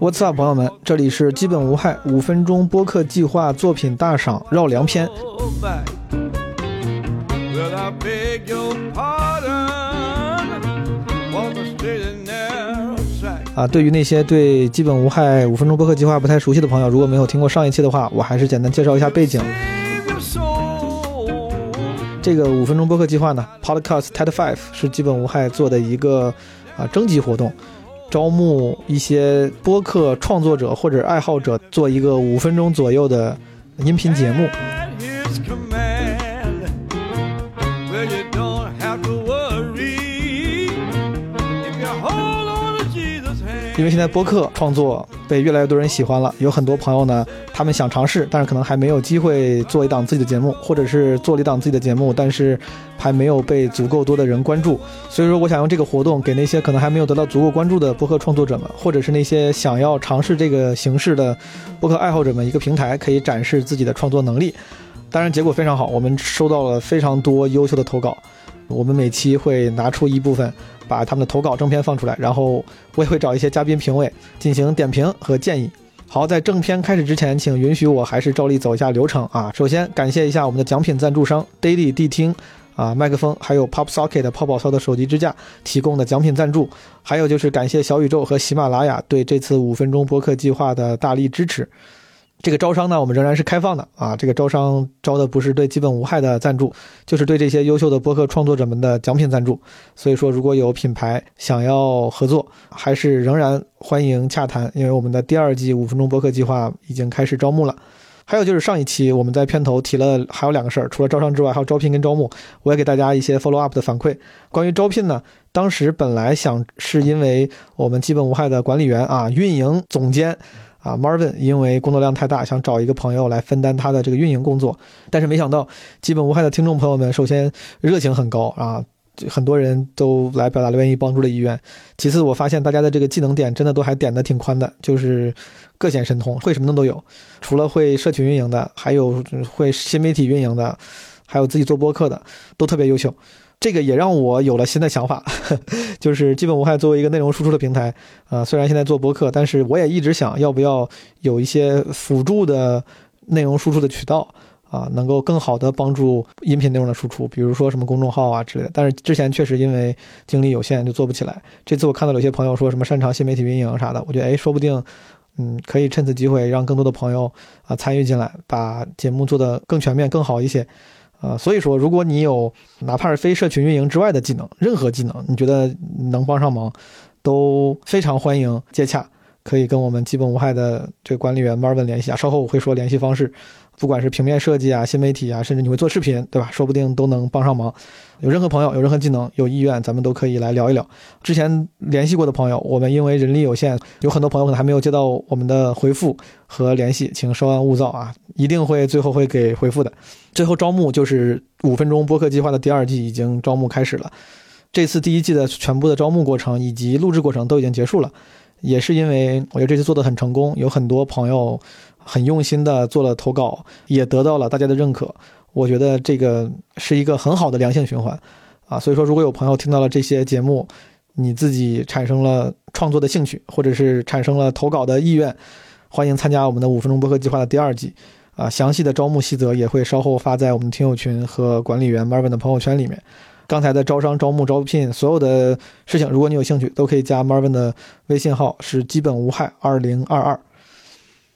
What's up，朋友们，这里是基本无害五分钟播客计划作品大赏绕梁篇。啊，对于那些对基本无害五分钟播客计划不太熟悉的朋友，如果没有听过上一期的话，我还是简单介绍一下背景。这个五分钟播客计划呢，Podcast TED Five 是基本无害做的一个啊征集活动。招募一些播客创作者或者爱好者，做一个五分钟左右的音频节目。因为现在播客创作被越来越多人喜欢了，有很多朋友呢，他们想尝试，但是可能还没有机会做一档自己的节目，或者是做了一档自己的节目，但是还没有被足够多的人关注。所以说，我想用这个活动给那些可能还没有得到足够关注的播客创作者们，或者是那些想要尝试这个形式的播客爱好者们一个平台，可以展示自己的创作能力。当然，结果非常好，我们收到了非常多优秀的投稿。我们每期会拿出一部分，把他们的投稿正片放出来，然后我也会找一些嘉宾评委进行点评和建议。好，在正片开始之前，请允许我还是照例走一下流程啊。首先感谢一下我们的奖品赞助商 Daily 谛听啊，麦克风还有 Pop Socket 泡泡操的手机支架提供的奖品赞助，还有就是感谢小宇宙和喜马拉雅对这次五分钟播客计划的大力支持。这个招商呢，我们仍然是开放的啊。这个招商招的不是对基本无害的赞助，就是对这些优秀的播客创作者们的奖品赞助。所以说，如果有品牌想要合作，还是仍然欢迎洽谈。因为我们的第二季五分钟播客计划已经开始招募了。还有就是上一期我们在片头提了还有两个事儿，除了招商之外，还有招聘跟招募。我也给大家一些 follow up 的反馈。关于招聘呢，当时本来想是因为我们基本无害的管理员啊，运营总监。啊，Marvin 因为工作量太大，想找一个朋友来分担他的这个运营工作，但是没想到，基本无害的听众朋友们，首先热情很高啊，很多人都来表达了愿意帮助的意愿。其次，我发现大家的这个技能点真的都还点的挺宽的，就是各显神通，会什么的都有。除了会社群运营的，还有会新媒体运营的，还有自己做播客的，都特别优秀。这个也让我有了新的想法，就是基本无害作为一个内容输出的平台，啊，虽然现在做播客，但是我也一直想要不要有一些辅助的内容输出的渠道，啊，能够更好的帮助音频内容的输出，比如说什么公众号啊之类的。但是之前确实因为精力有限就做不起来。这次我看到有些朋友说什么擅长新媒体运营啥的，我觉得哎，说不定，嗯，可以趁此机会让更多的朋友啊参与进来，把节目做得更全面、更好一些。啊，所以说，如果你有哪怕是非社群运营之外的技能，任何技能，你觉得能帮上忙，都非常欢迎接洽，可以跟我们基本无害的这个管理员 Marvin 联系啊。稍后我会说联系方式。不管是平面设计啊、新媒体啊，甚至你会做视频，对吧？说不定都能帮上忙。有任何朋友有任何技能、有意愿，咱们都可以来聊一聊。之前联系过的朋友，我们因为人力有限，有很多朋友可能还没有接到我们的回复和联系，请稍安勿躁啊，一定会最后会给回复的。最后招募就是五分钟播客计划的第二季已经招募开始了，这次第一季的全部的招募过程以及录制过程都已经结束了，也是因为我觉得这次做的很成功，有很多朋友。很用心的做了投稿，也得到了大家的认可。我觉得这个是一个很好的良性循环，啊，所以说如果有朋友听到了这些节目，你自己产生了创作的兴趣，或者是产生了投稿的意愿，欢迎参加我们的五分钟播客计划的第二季，啊，详细的招募细则也会稍后发在我们听友群和管理员 Marvin 的朋友圈里面。刚才的招商、招募、招聘所有的事情，如果你有兴趣，都可以加 Marvin 的微信号，是基本无害二零二二。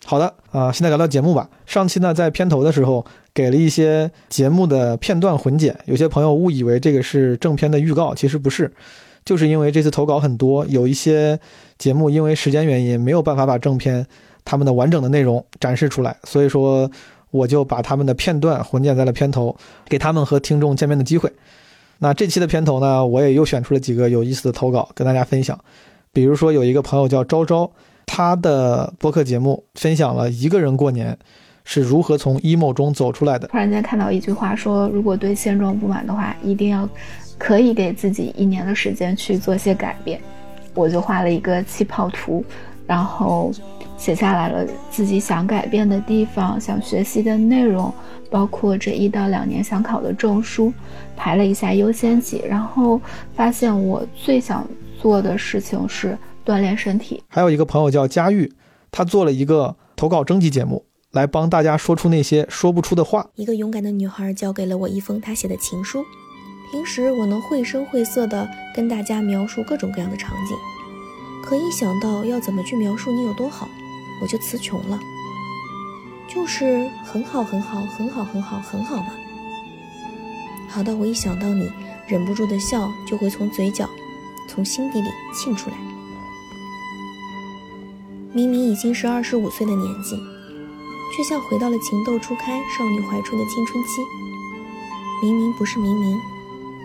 好的啊，现在聊聊节目吧。上期呢，在片头的时候给了一些节目的片段混剪，有些朋友误以为这个是正片的预告，其实不是，就是因为这次投稿很多，有一些节目因为时间原因没有办法把正片他们的完整的内容展示出来，所以说我就把他们的片段混剪在了片头，给他们和听众见面的机会。那这期的片头呢，我也又选出了几个有意思的投稿跟大家分享，比如说有一个朋友叫昭昭。他的播客节目分享了一个人过年是如何从 emo 中走出来的。突然间看到一句话说，如果对现状不满的话，一定要可以给自己一年的时间去做些改变。我就画了一个气泡图，然后写下来了自己想改变的地方、想学习的内容，包括这一到两年想考的证书，排了一下优先级，然后发现我最想做的事情是。锻炼身体。还有一个朋友叫佳玉，他做了一个投稿征集节目，来帮大家说出那些说不出的话。一个勇敢的女孩交给了我一封她写的情书。平时我能绘声绘色地跟大家描述各种各样的场景，可一想到要怎么去描述你有多好，我就词穷了。就是很好，很好，很好，很好，很好嘛。好的，我一想到你，忍不住的笑就会从嘴角、从心底里沁出来。明明已经是二十五岁的年纪，却像回到了情窦初开、少女怀春的青春期。明明不是明明，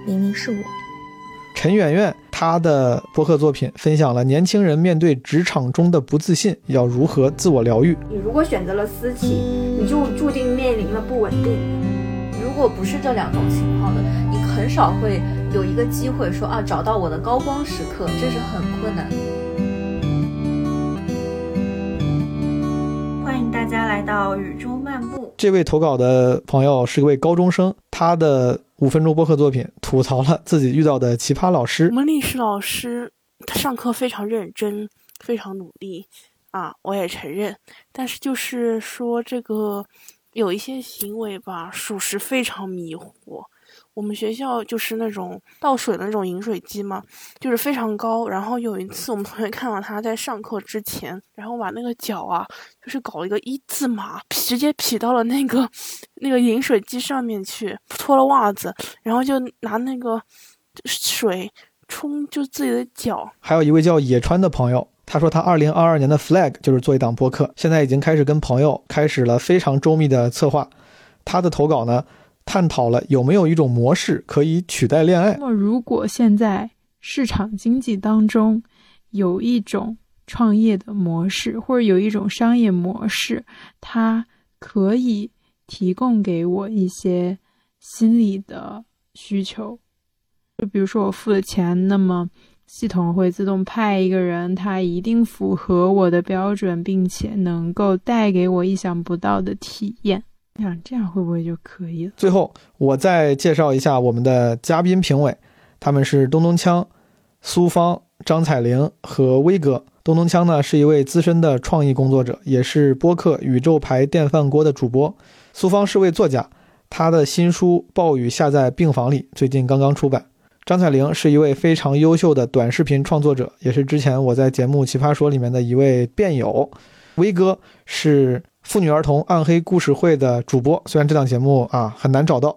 明明是我。陈圆圆她的播客作品分享了年轻人面对职场中的不自信要如何自我疗愈。你如果选择了私企，你就注定面临了不稳定。如果不是这两种情况的，你很少会有一个机会说啊，找到我的高光时刻，这是很困难的。家来到雨中漫步。这位投稿的朋友是一位高中生，他的五分钟播客作品吐槽了自己遇到的奇葩老师。我们历史老师他上课非常认真，非常努力啊，我也承认。但是就是说这个有一些行为吧，属实非常迷惑。我们学校就是那种倒水的那种饮水机嘛，就是非常高。然后有一次我们同学看到他在上课之前，然后把那个脚啊，就是搞了一个一字马，直接劈到了那个那个饮水机上面去，脱了袜子，然后就拿那个水冲就自己的脚。还有一位叫野川的朋友，他说他二零二二年的 flag 就是做一档播客，现在已经开始跟朋友开始了非常周密的策划。他的投稿呢？探讨了有没有一种模式可以取代恋爱。那么，如果现在市场经济当中有一种创业的模式，或者有一种商业模式，它可以提供给我一些心理的需求，就比如说我付了钱，那么系统会自动派一个人，他一定符合我的标准，并且能够带给我意想不到的体验。想这样会不会就可以了？最后，我再介绍一下我们的嘉宾评委，他们是东东锵、苏芳、张彩玲和威哥。东东锵呢是一位资深的创意工作者，也是播客《宇宙牌电饭锅》的主播。苏芳是位作家，他的新书《暴雨下在病房里》最近刚刚出版。张彩玲是一位非常优秀的短视频创作者，也是之前我在节目《奇葩说》里面的一位辩友。威哥是。妇女儿童暗黑故事会的主播，虽然这档节目啊很难找到。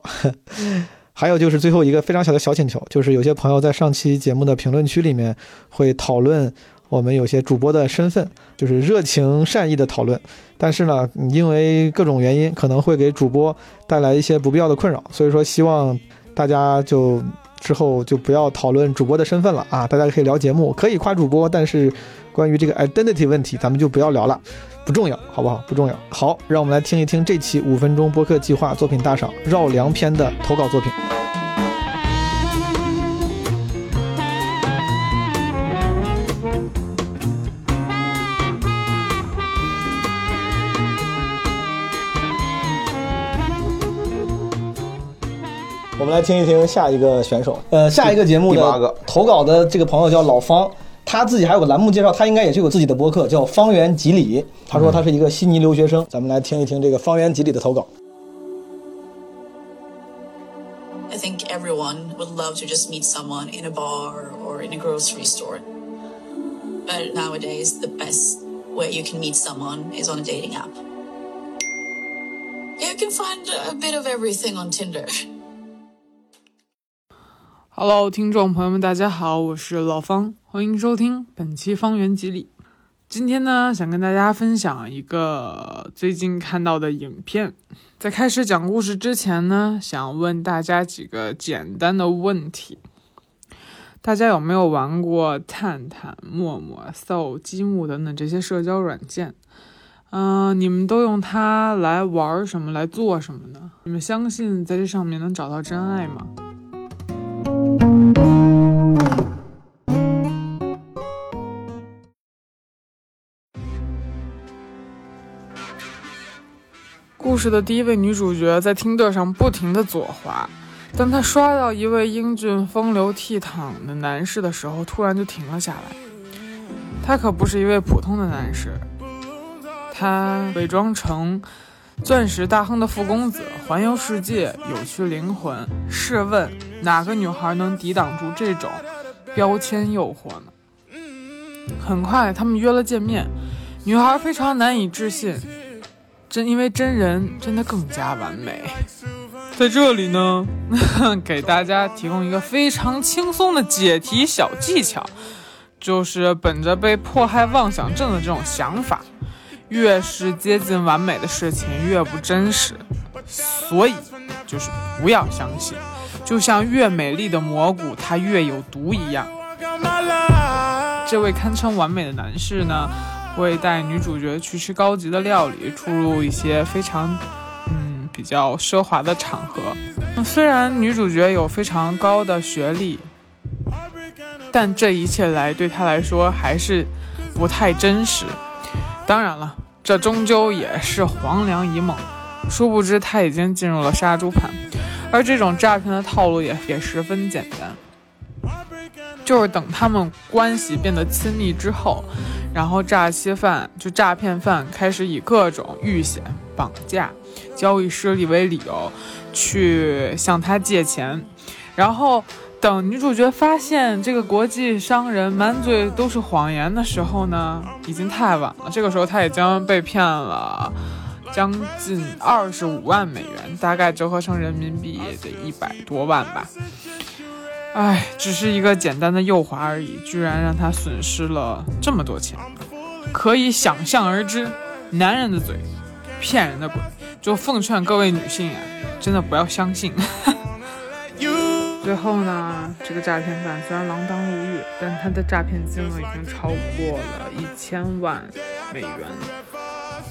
还有就是最后一个非常小的小请求，就是有些朋友在上期节目的评论区里面会讨论我们有些主播的身份，就是热情善意的讨论。但是呢，因为各种原因，可能会给主播带来一些不必要的困扰，所以说希望大家就之后就不要讨论主播的身份了啊！大家可以聊节目，可以夸主播，但是关于这个 identity 问题，咱们就不要聊了。不重要，好不好？不重要。好，让我们来听一听这期五分钟播客计划作品大赏绕梁篇的投稿作品。我们来听一听下一个选手。呃，下一个节目的投稿的这个朋友叫老方。他自己还有个栏目介绍，他应该也是有自己的博客，叫《方圆几里》。他说他是一个悉尼留学生，咱们来听一听这个《方圆几里》的投稿。I think everyone would love to just meet someone in a bar or in a grocery store. But nowadays, the best way you can meet someone is on a dating app. You can find a bit of everything on Tinder. Hello，听众朋友们，大家好，我是老方，欢迎收听本期《方圆几里》。今天呢，想跟大家分享一个最近看到的影片。在开始讲故事之前呢，想问大家几个简单的问题：大家有没有玩过探探、陌陌、搜、积木等等这些社交软件？嗯，你们都用它来玩什么？来做什么呢？你们相信在这上面能找到真爱吗？故事的第一位女主角在听的上不停的左滑，当她刷到一位英俊、风流倜傥的男士的时候，突然就停了下来。他可不是一位普通的男士，他伪装成钻石大亨的富公子，环游世界，有趣灵魂。试问哪个女孩能抵挡住这种标签诱惑呢？很快，他们约了见面，女孩非常难以置信，真因为真人真的更加完美。在这里呢，给大家提供一个非常轻松的解题小技巧，就是本着被迫害妄想症的这种想法，越是接近完美的事情越不真实，所以就是不要相信，就像越美丽的蘑菇它越有毒一样。这位堪称完美的男士呢，会带女主角去吃高级的料理，出入一些非常嗯比较奢华的场合。虽然女主角有非常高的学历，但这一切来对她来说还是不太真实。当然了，这终究也是黄粱一梦。殊不知，他已经进入了杀猪盘，而这种诈骗的套路也也十分简单。就是等他们关系变得亲密之后，然后诈欺犯就诈骗犯开始以各种遇险、绑架、交易失利为理由，去向他借钱，然后等女主角发现这个国际商人满嘴都是谎言的时候呢，已经太晚了。这个时候他已经被骗了将近二十五万美元，大概折合成人民币也得一百多万吧。唉，只是一个简单的诱滑而已，居然让他损失了这么多钱，可以想象而知，男人的嘴，骗人的鬼。就奉劝各位女性啊，真的不要相信。最后呢，这个诈骗犯虽然锒铛入狱，但他的诈骗金额已经超过了一千万美元。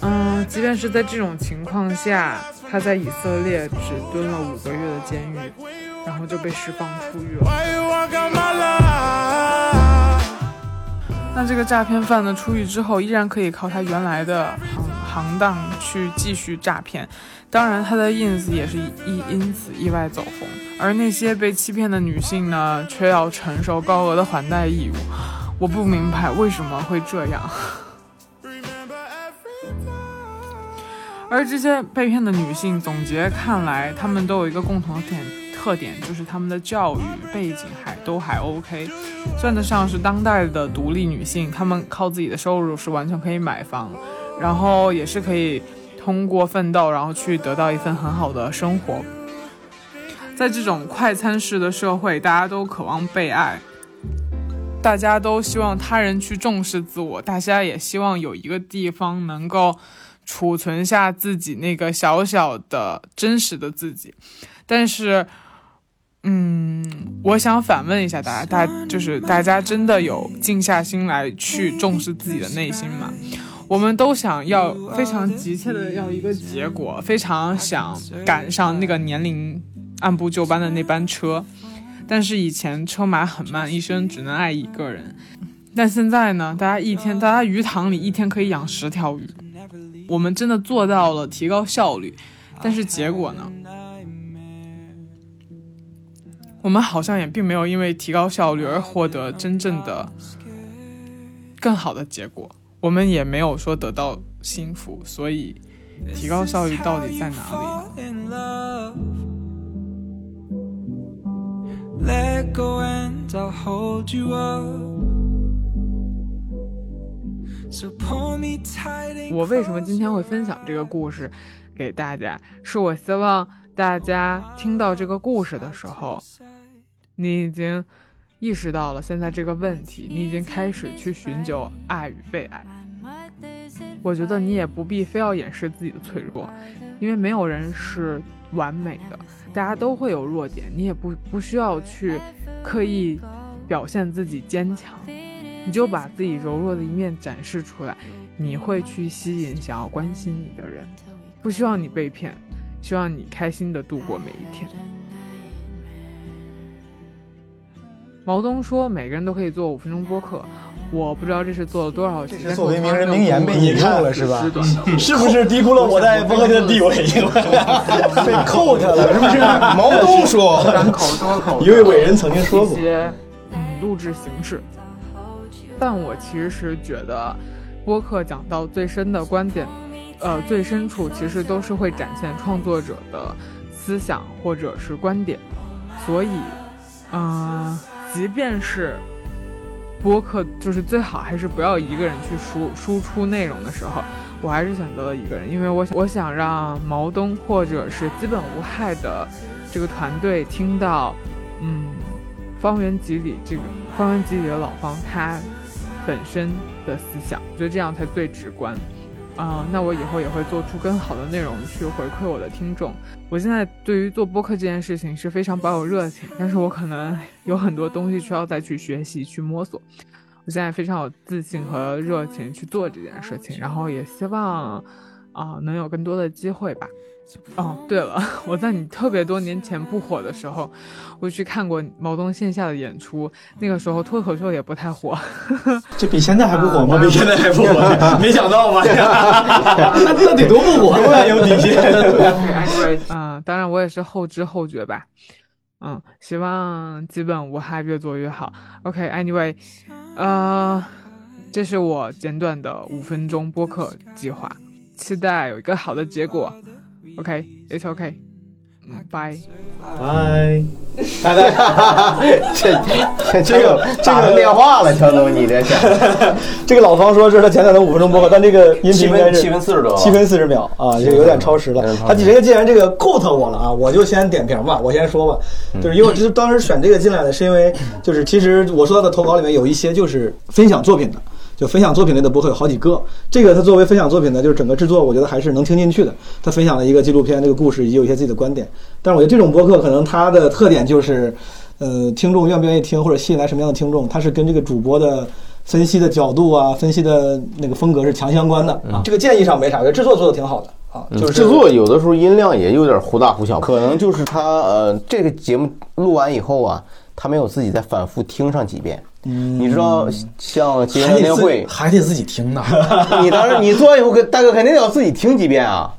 嗯，即便是在这种情况下，他在以色列只蹲了五个月的监狱，然后就被释放出狱了。那这个诈骗犯呢，出狱之后依然可以靠他原来的行行当去继续诈骗，当然他的 ins 也是因因此意外走红。而那些被欺骗的女性呢，却要承受高额的还贷义务。我不明白为什么会这样。而这些被骗的女性，总结看来，她们都有一个共同的点特点，就是他们的教育背景还都还 OK，算得上是当代的独立女性。她们靠自己的收入是完全可以买房，然后也是可以通过奋斗，然后去得到一份很好的生活。在这种快餐式的社会，大家都渴望被爱，大家都希望他人去重视自我，大家也希望有一个地方能够。储存下自己那个小小的真实的自己，但是，嗯，我想反问一下大家，大就是大家真的有静下心来去重视自己的内心吗？我们都想要非常急切的要一个结果，非常想赶上那个年龄按部就班的那班车，但是以前车马很慢，一生只能爱一个人，但现在呢，大家一天，大家鱼塘里一天可以养十条鱼。我们真的做到了提高效率，但是结果呢？我们好像也并没有因为提高效率而获得真正的更好的结果，我们也没有说得到幸福，所以提高效率到底在哪里？我为什么今天会分享这个故事给大家？是我希望大家听到这个故事的时候，你已经意识到了现在这个问题，你已经开始去寻求爱与被爱。我觉得你也不必非要掩饰自己的脆弱，因为没有人是完美的，大家都会有弱点，你也不不需要去刻意表现自己坚强。你就把自己柔弱的一面展示出来，你会去吸引想要关心你的人。不希望你被骗，希望你开心的度过每一天。毛东说，每个人都可以做五分钟播客，我不知道这是做了多少期。作为名人名言被引用了是吧？是不是低估了我在播客的地位？被扣他了是不是？毛东说，单口多口，一位伟人曾经说过。一些嗯录制形式。但我其实是觉得，播客讲到最深的观点，呃，最深处其实都是会展现创作者的思想或者是观点，所以，嗯、即便是播客，就是最好还是不要一个人去输输出内容的时候，我还是选择了一个人，因为我我想让毛东或者是基本无害的这个团队听到，嗯，方圆几里这个方圆几里的老方他本身的思想，我觉得这样才最直观。啊、那我以后也会做出更好的内容去回馈我的听众。我现在对于做播客这件事情是非常保有热情，但是我可能有很多东西需要再去学习、去摸索。我现在非常有自信和热情去做这件事情，然后也希望啊、能有更多的机会吧。哦，对了，我在你特别多年前不火的时候，我去看过毛东线下的演出，那个时候脱口秀也不太火。这比现在还不火吗？啊比现在还不火，没想到吧？那那得多不火，永远有底线。嗯，当然我也是后知后觉吧。嗯，希望基本无害，越做越好。OK，Anyway，、呃，这是我简短的五分钟播客计划，期待有一个好的结果。OK，It's、OK，拜，拜。拜。来来，这这这个这个电话了，乔总，你这是这个老方说这是他简短的五分钟播客，但这个音频应该是七分七分40多七分四十秒啊，这有点超时了。他这个既然这个 quote 我了啊，我就先点评吧，我先说吧，就是因为我就是当时选这个进来的，是因为就是其实我说到的投稿里面有一些就是分享作品的。就分享作品类的播客有好几个，这个它作为分享作品呢，就是整个制作我觉得还是能听进去的。他分享了一个纪录片这个故事，以及有一些自己的观点。但是我觉得这种播客可能它的特点就是，呃，听众愿不愿意听，或者吸引来什么样的听众，它是跟这个主播的分析的角度啊，分析的那个风格是强相关的啊。这个建议上没啥，我觉得制作做的挺好的啊，就是嗯制作有的时候音量也有点忽大忽小，可能就是他呃这个节目录完以后啊，他没有自己再反复听上几遍。嗯你知道像节还得自目年会，还得自己听呢。你当时你做完以后，大哥肯定要自己听几遍啊，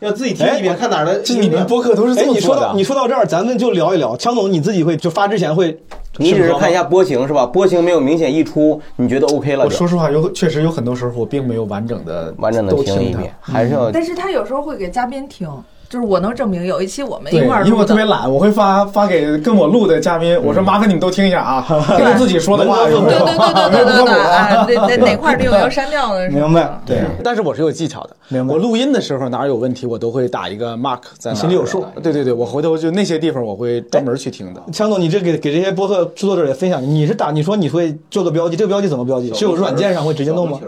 要自己听哎几遍，看哪儿的。这你们播客都是这哎，你说的到你说到这儿，咱们就聊一聊。强总，你自己会就发之前会，你只是看一下波形是吧？波形没有明显溢出，你觉得 OK 了？我说实话，有确实有很多时候我并没有完整的完整的都听一遍，还是要但是他有时候会给嘉宾听，就是我能证明有一期我们一块儿，因为我。特别懒，我会发发给跟我录的嘉宾，我说嗯麻烦你们都听一下啊，跟着自己说的话有没有对对对对对对对，哎，哪哪哪块儿你有要删掉的？明白，对，但是我是有技巧的。明我录音的时候哪儿有问题，我都会打一个 mark 在心里有数。对对对，我回头就那些地方我会专门去听的。强总，你这给给这些播客制作者也分享，你是打你说你会做个标记，这个标记怎么标记？是有软件上会直接弄吗？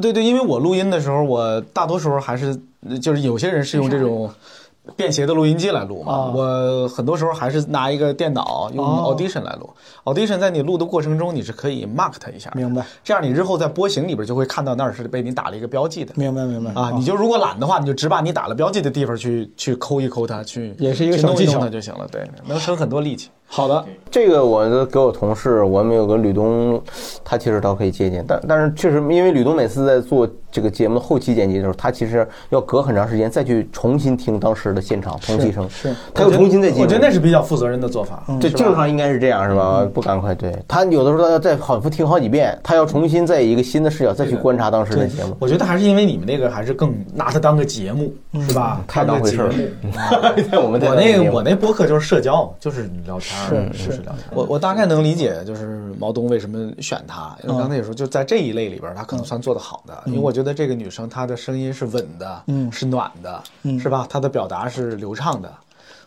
对对，因为我录音的时候，我大多时候还是就是有些人是用这种。便携的录音机来录嘛，啊我很多时候还是拿一个电脑用哦 Audition 来录。Audition 在你录的过程中，你是可以 mark 它一下，明白？这样你日后在波形里边就会看到那儿是被你打了一个标记的。明白明白啊，你就如果懒的话，你就只把你打了标记的地方去去抠一抠它，去也是一个小技巧它就行了。对，能省很多力气。好的，这个我的给我同事，我们有个吕东，他其实倒可以借鉴，但但是确实，因为吕东每次在做这个节目的后期剪辑的时候，他其实要隔很长时间再去重新听当时的现场同期声，是，他又重新再记录。我觉得那是比较负责任的做法。对，正常应该是这样，是吧？不赶快，对。他有的时候他要再反复听好几遍，他要重新在一个新的视角再去观察当时的节目。我觉得还是因为你们那个还是更拿它当个节目，是吧？太当回事儿。我们我那个我那播客就是社交，就是聊天儿，是是。我我大概能理解，就是毛东为什么选他，因为刚才也说，就在这一类里边，他可能算做得好的。因为我觉得这个女生她的声音是稳的，嗯是暖的，嗯是吧？她的表达是流畅的。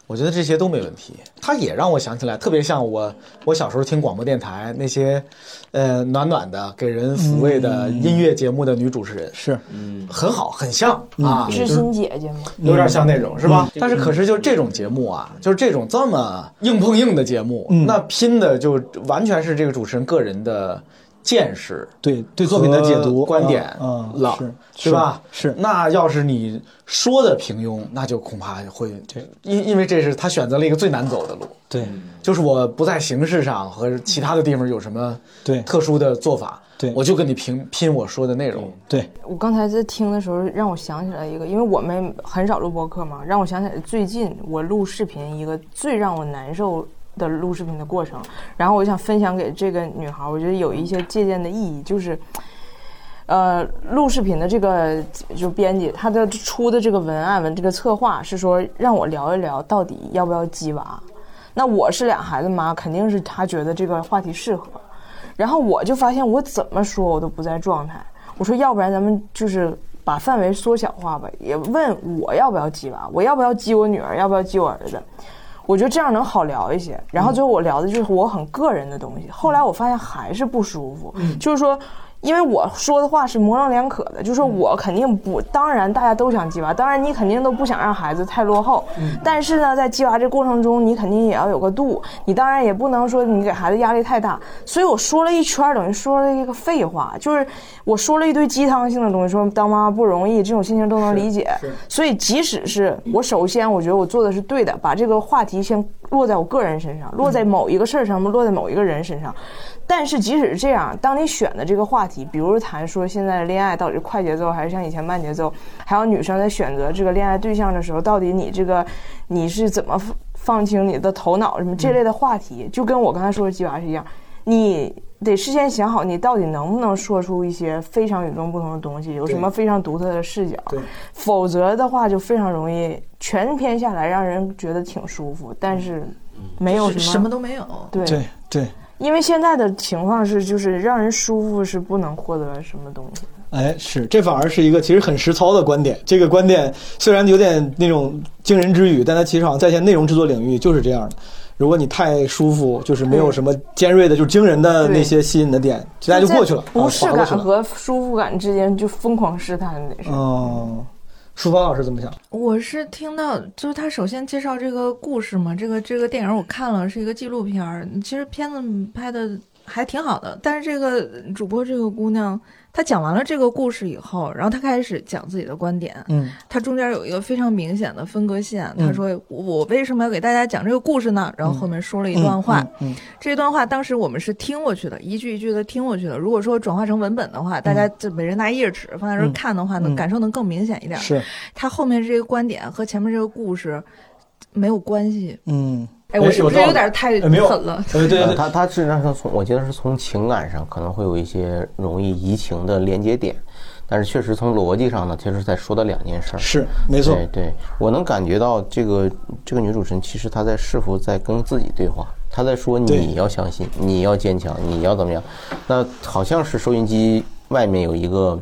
我觉得这些都没问题。她也让我想起来，特别像我我小时候听广播电台那些，呃，暖暖的给人抚慰的音乐节目的女主持人，是，嗯，很好，很像啊，知心姐姐吗？有点像那种，是吧？但是可是就这种节目啊，就是这种这么硬碰硬的节目，那拼的就完全是这个主持人个人的见识，对对作品的解读观点啊啊了，是对吧？是。那要是你说的平庸，那就恐怕会因因为这是他选择了一个最难走的路，对，就是我不在形式上和其他的地方有什么对特殊的做法，对我就跟你拼拼我说的内容，对。我刚才在听的时候，让我想起来一个，因为我们很少录播客嘛，让我想起来最近我录视频一个最让我难受的录视频的过程，然后我想分享给这个女孩，我觉得有一些借鉴的意义，就是。呃，录视频的这个就编辑，他的出的这个文案文这个策划是说让我聊一聊到底要不要鸡娃。那我是俩孩子妈，肯定是他觉得这个话题适合。然后我就发现我怎么说我都不在状态。我说要不然咱们就是把范围缩小化吧，也问我要不要鸡娃，我要不要鸡我女儿，要不要鸡我儿子。我觉得这样能好聊一些。然后最后我聊的就是我很个人的东西。后来我发现还是不舒服，就是说。因为我说的话是模棱两可的，就是我肯定不，当然大家都想鸡娃，当然你肯定都不想让孩子太落后，但是呢，在鸡娃这过程中，你肯定也要有个度，你当然也不能说你给孩子压力太大。所以我说了一圈，等于说了一个废话，就是我说了一堆鸡汤性的东西，说当妈妈不容易，这种心情都能理解。所以即使是我，首先我觉得我做的是对的，把这个话题先落在我个人身上，落在某一个事儿上面，落在某一个人身上。但是即使是这样，当你选的这个话题，比如谈说现在的恋爱到底是快节奏还是像以前慢节奏，还有女生在选择这个恋爱对象的时候，到底你这个你是怎么放清你的头脑什么这类的话题，就跟我刚才说的鸡娃是一样，你得事先想好你到底能不能说出一些非常与众不同的东西，有什么非常独特的视角，否则的话就非常容易全篇下来让人觉得挺舒服，但是没有什么什么都没有，对。对对。因为现在的情况是，就是让人舒服是不能获得什么东西。哎，是，这反而是一个其实很实操的观点。这个观点虽然有点那种惊人之语，但它其实好像在线内容制作领域就是这样的。如果你太舒服，就是没有什么尖锐的、就是惊人的那些吸引的点，大家就过去了。不适感和舒服感之间就疯狂试探得是。哦。书芳老师怎么想？我是听到，就是他首先介绍这个故事嘛，这个这个电影我看了，是一个纪录片，其实片子拍的还挺好的，但是这个主播这个姑娘。她讲完了这个故事以后，然后她开始讲自己的观点。嗯，她中间有一个非常明显的分割线。她说：“我为什么要给大家讲这个故事呢？”然后后面说了一段话。嗯，这段话当时我们是听过去的，一句一句的听过去的。如果说转化成文本的话，大家就每人拿一页纸放在这看的话，能感受能更明显一点。是，她后面这个观点和前面这个故事没有关系。嗯。哎，我是不是有点太狠了？对对对，他他实际上是从，我觉得是从情感上可能会有一些容易移情的连接点，但是确实从逻辑上呢，其实在说的两件事。是，没错。对对，我能感觉到这个这个女主持人其实她在是否在跟自己对话，她在说你要相信，你要坚强，你要怎么样？那好像是收音机外面有一个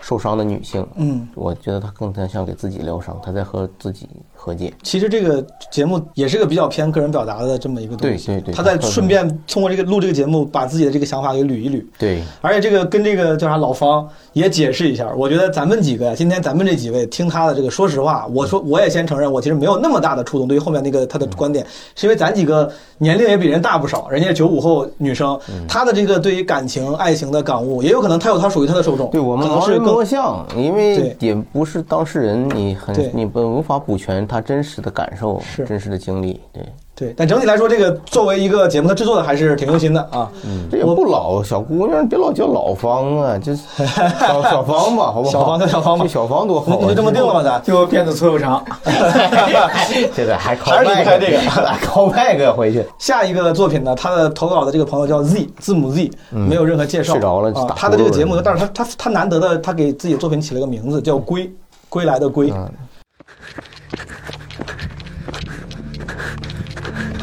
受伤的女性，嗯，我觉得她更加像给自己疗伤，她在和自己。和解。其实这个节目也是个比较偏个人表达的这么一个东西。对对对。他在顺便通过这个录这个节目，把自己的这个想法给捋一捋。对。而且这个跟这个叫啥老方也解释一下。我觉得咱们几个呀，今天咱们这几位听他的这个，说实话，我说我也先承认，我其实没有那么大的触动。对于后面那个他的观点，是因为咱几个年龄也比人大不少，人家九五后女生，她的这个对于感情、爱情的感悟，也有可能她有她属于她的受众。对我们能是更像，因为也不是当事人，你很你不无法补全。他真实的感受是真实的经历，对对，但整体来说，这个作为一个节目，它制作的还是挺用心的啊。嗯，这也不老，小姑娘别老叫老方啊，就小 小方吧，好不好？小方叫小方吧，小方多好，你就这么定了吧，咱 就片子粗又长。现在还还是离不开这个，靠麦克回去。下一个作品呢，他的投稿的这个朋友叫 Z 字母 Z，没有任何介绍，睡着了啊。他的这个节目，但是他他他难得的，他给自己的作品起了个名字，叫归归来的归。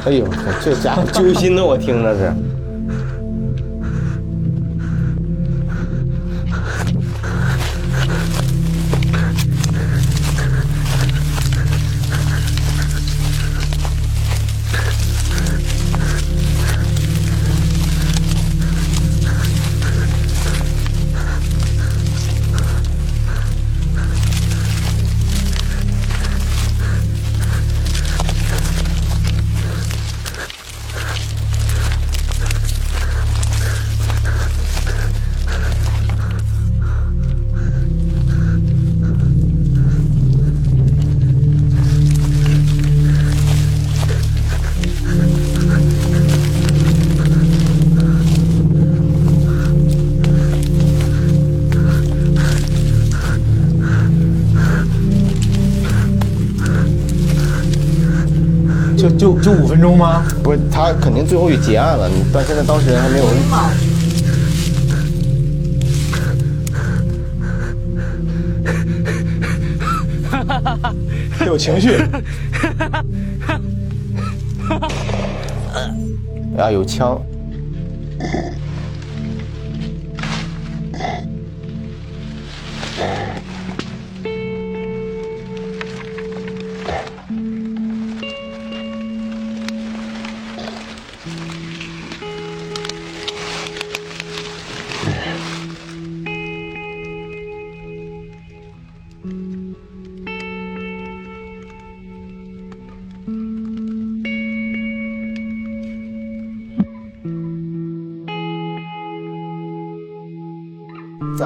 哎呦，这家伙揪心的，我听着是。就就五分钟吗？不是，他肯定最后也结案了，但现在当事人还没有。有情绪。啊，有枪。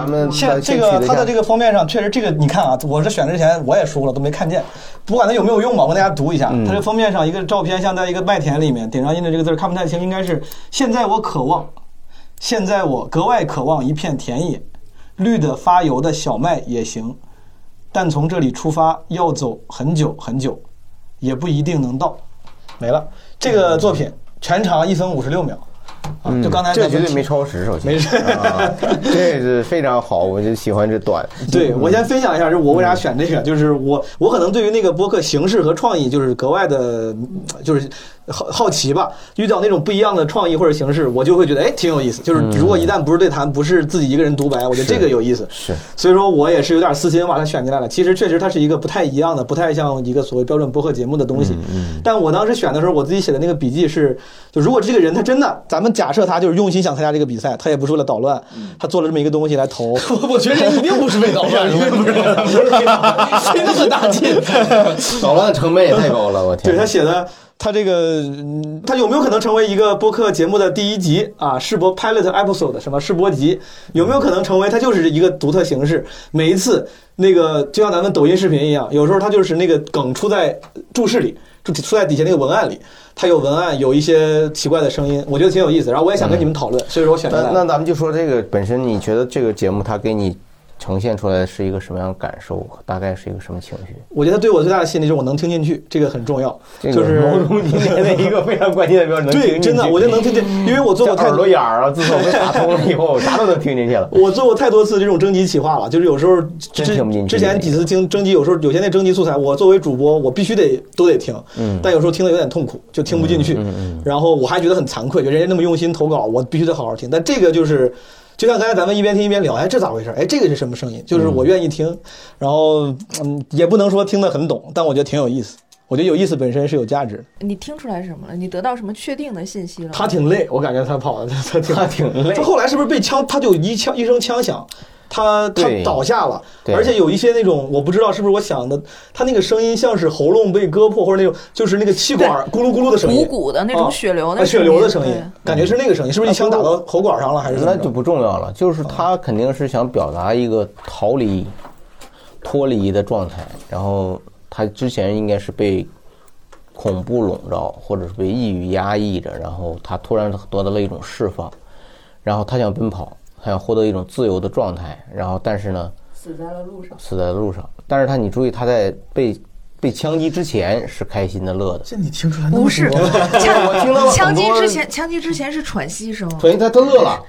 咱们现这个它的这个封面上确实这个你看啊，我是选之前我也说了都没看见，不管它有没有用吧，我跟大家读一下。它这封面上一个照片像在一个麦田里面，顶上印的这个字看不太清，应该是现在我渴望，现在我格外渴望一片田野，绿的发油的小麦也行，但从这里出发要走很久很久，也不一定能到。没了，这个作品全长一分五十六秒。啊，就刚才这绝对没超时，首先。没事，这是非常好，我就喜欢这短。对我先分享一下，就我为啥选这个，就是我我可能对于那个播客形式和创意就是格外的，就是好好奇吧。遇到那种不一样的创意或者形式，我就会觉得哎挺有意思。就是如果一旦不是对谈，不是自己一个人独白，我觉得这个有意思。是，所以说我也是有点私心把它选进来了。其实确实它是一个不太一样的，不太像一个所谓标准播客节目的东西。嗯。但我当时选的时候，我自己写的那个笔记是，就如果这个人他真的，咱们假设他就是用心想参加这个比赛，他也不是为了捣乱，他做了这么一个东西来投。我 我觉得人一定不是为捣乱，一定不是 费那么大劲，捣乱的成本也太高了，我天！对他写的，他这个，他有没有可能成为一个播客节目的第一集啊？试播 pilot episode 什么试播集？有没有可能成为它就是一个独特形式？每一次那个就像咱们抖音视频一样，有时候它就是那个梗出在注释里，就出在底下那个文案里。它有文案，有一些奇怪的声音，我觉得挺有意思。然后我也想跟你们讨论，所以说我选择。那那咱们就说这个本身，你觉得这个节目它给你呈现出来是一个什么样的感受？大概是一个什么情绪？我觉得对我最大的吸引力就是我能听进去，这个很重要。就是毛中今天的一个非常关键的标准。对，真的，我就能听进，因为我做过太耳朵眼儿啊，自从被打通了以后，啥都能听进去了。我做过太多次这种征集企划了，就是有时候真听不进去。之前几次听征集，有时候有些那征集素材，我作为主播，我必须得都得听。嗯。但有时候听的有点痛苦，就听不进去。嗯嗯。然后我还觉得很惭愧，就人家那么用心投稿，我必须得好好听。但这个就是。就像刚才咱们一边听一边聊，哎，这咋回事？哎，这个是什么声音？就是我愿意听，然后嗯，也不能说听得很懂，但我觉得挺有意思。我觉得有意思本身是有价值的。你听出来什么了？你得到什么确定的信息了？他挺累，我感觉他跑的他挺他挺累。他后来是不是被枪？他就一枪一声枪响，他他倒下了，而且有一些那种我不知道是不是我想的，他那个声音像是喉咙被割破或者那种就是那个气管咕噜咕噜的声音，鼓鼓的那种血流的血流的声音，感觉是那个声音，是不是一枪打到喉管上了还是？那就不重要了，就是他肯定是想表达一个逃离、脱离的状态，然后他之前应该是被。恐怖笼罩，或者是被抑郁压抑着，然后他突然得到了一种释放，然后他想奔跑，他想获得一种自由的状态，然后但是呢，死在了路上，死在了路上。但是他，你注意，他在被被枪击之前是开心的乐的。这你听出来？不是，我听到了枪击之前，枪击之前是喘息声。所以他他乐了。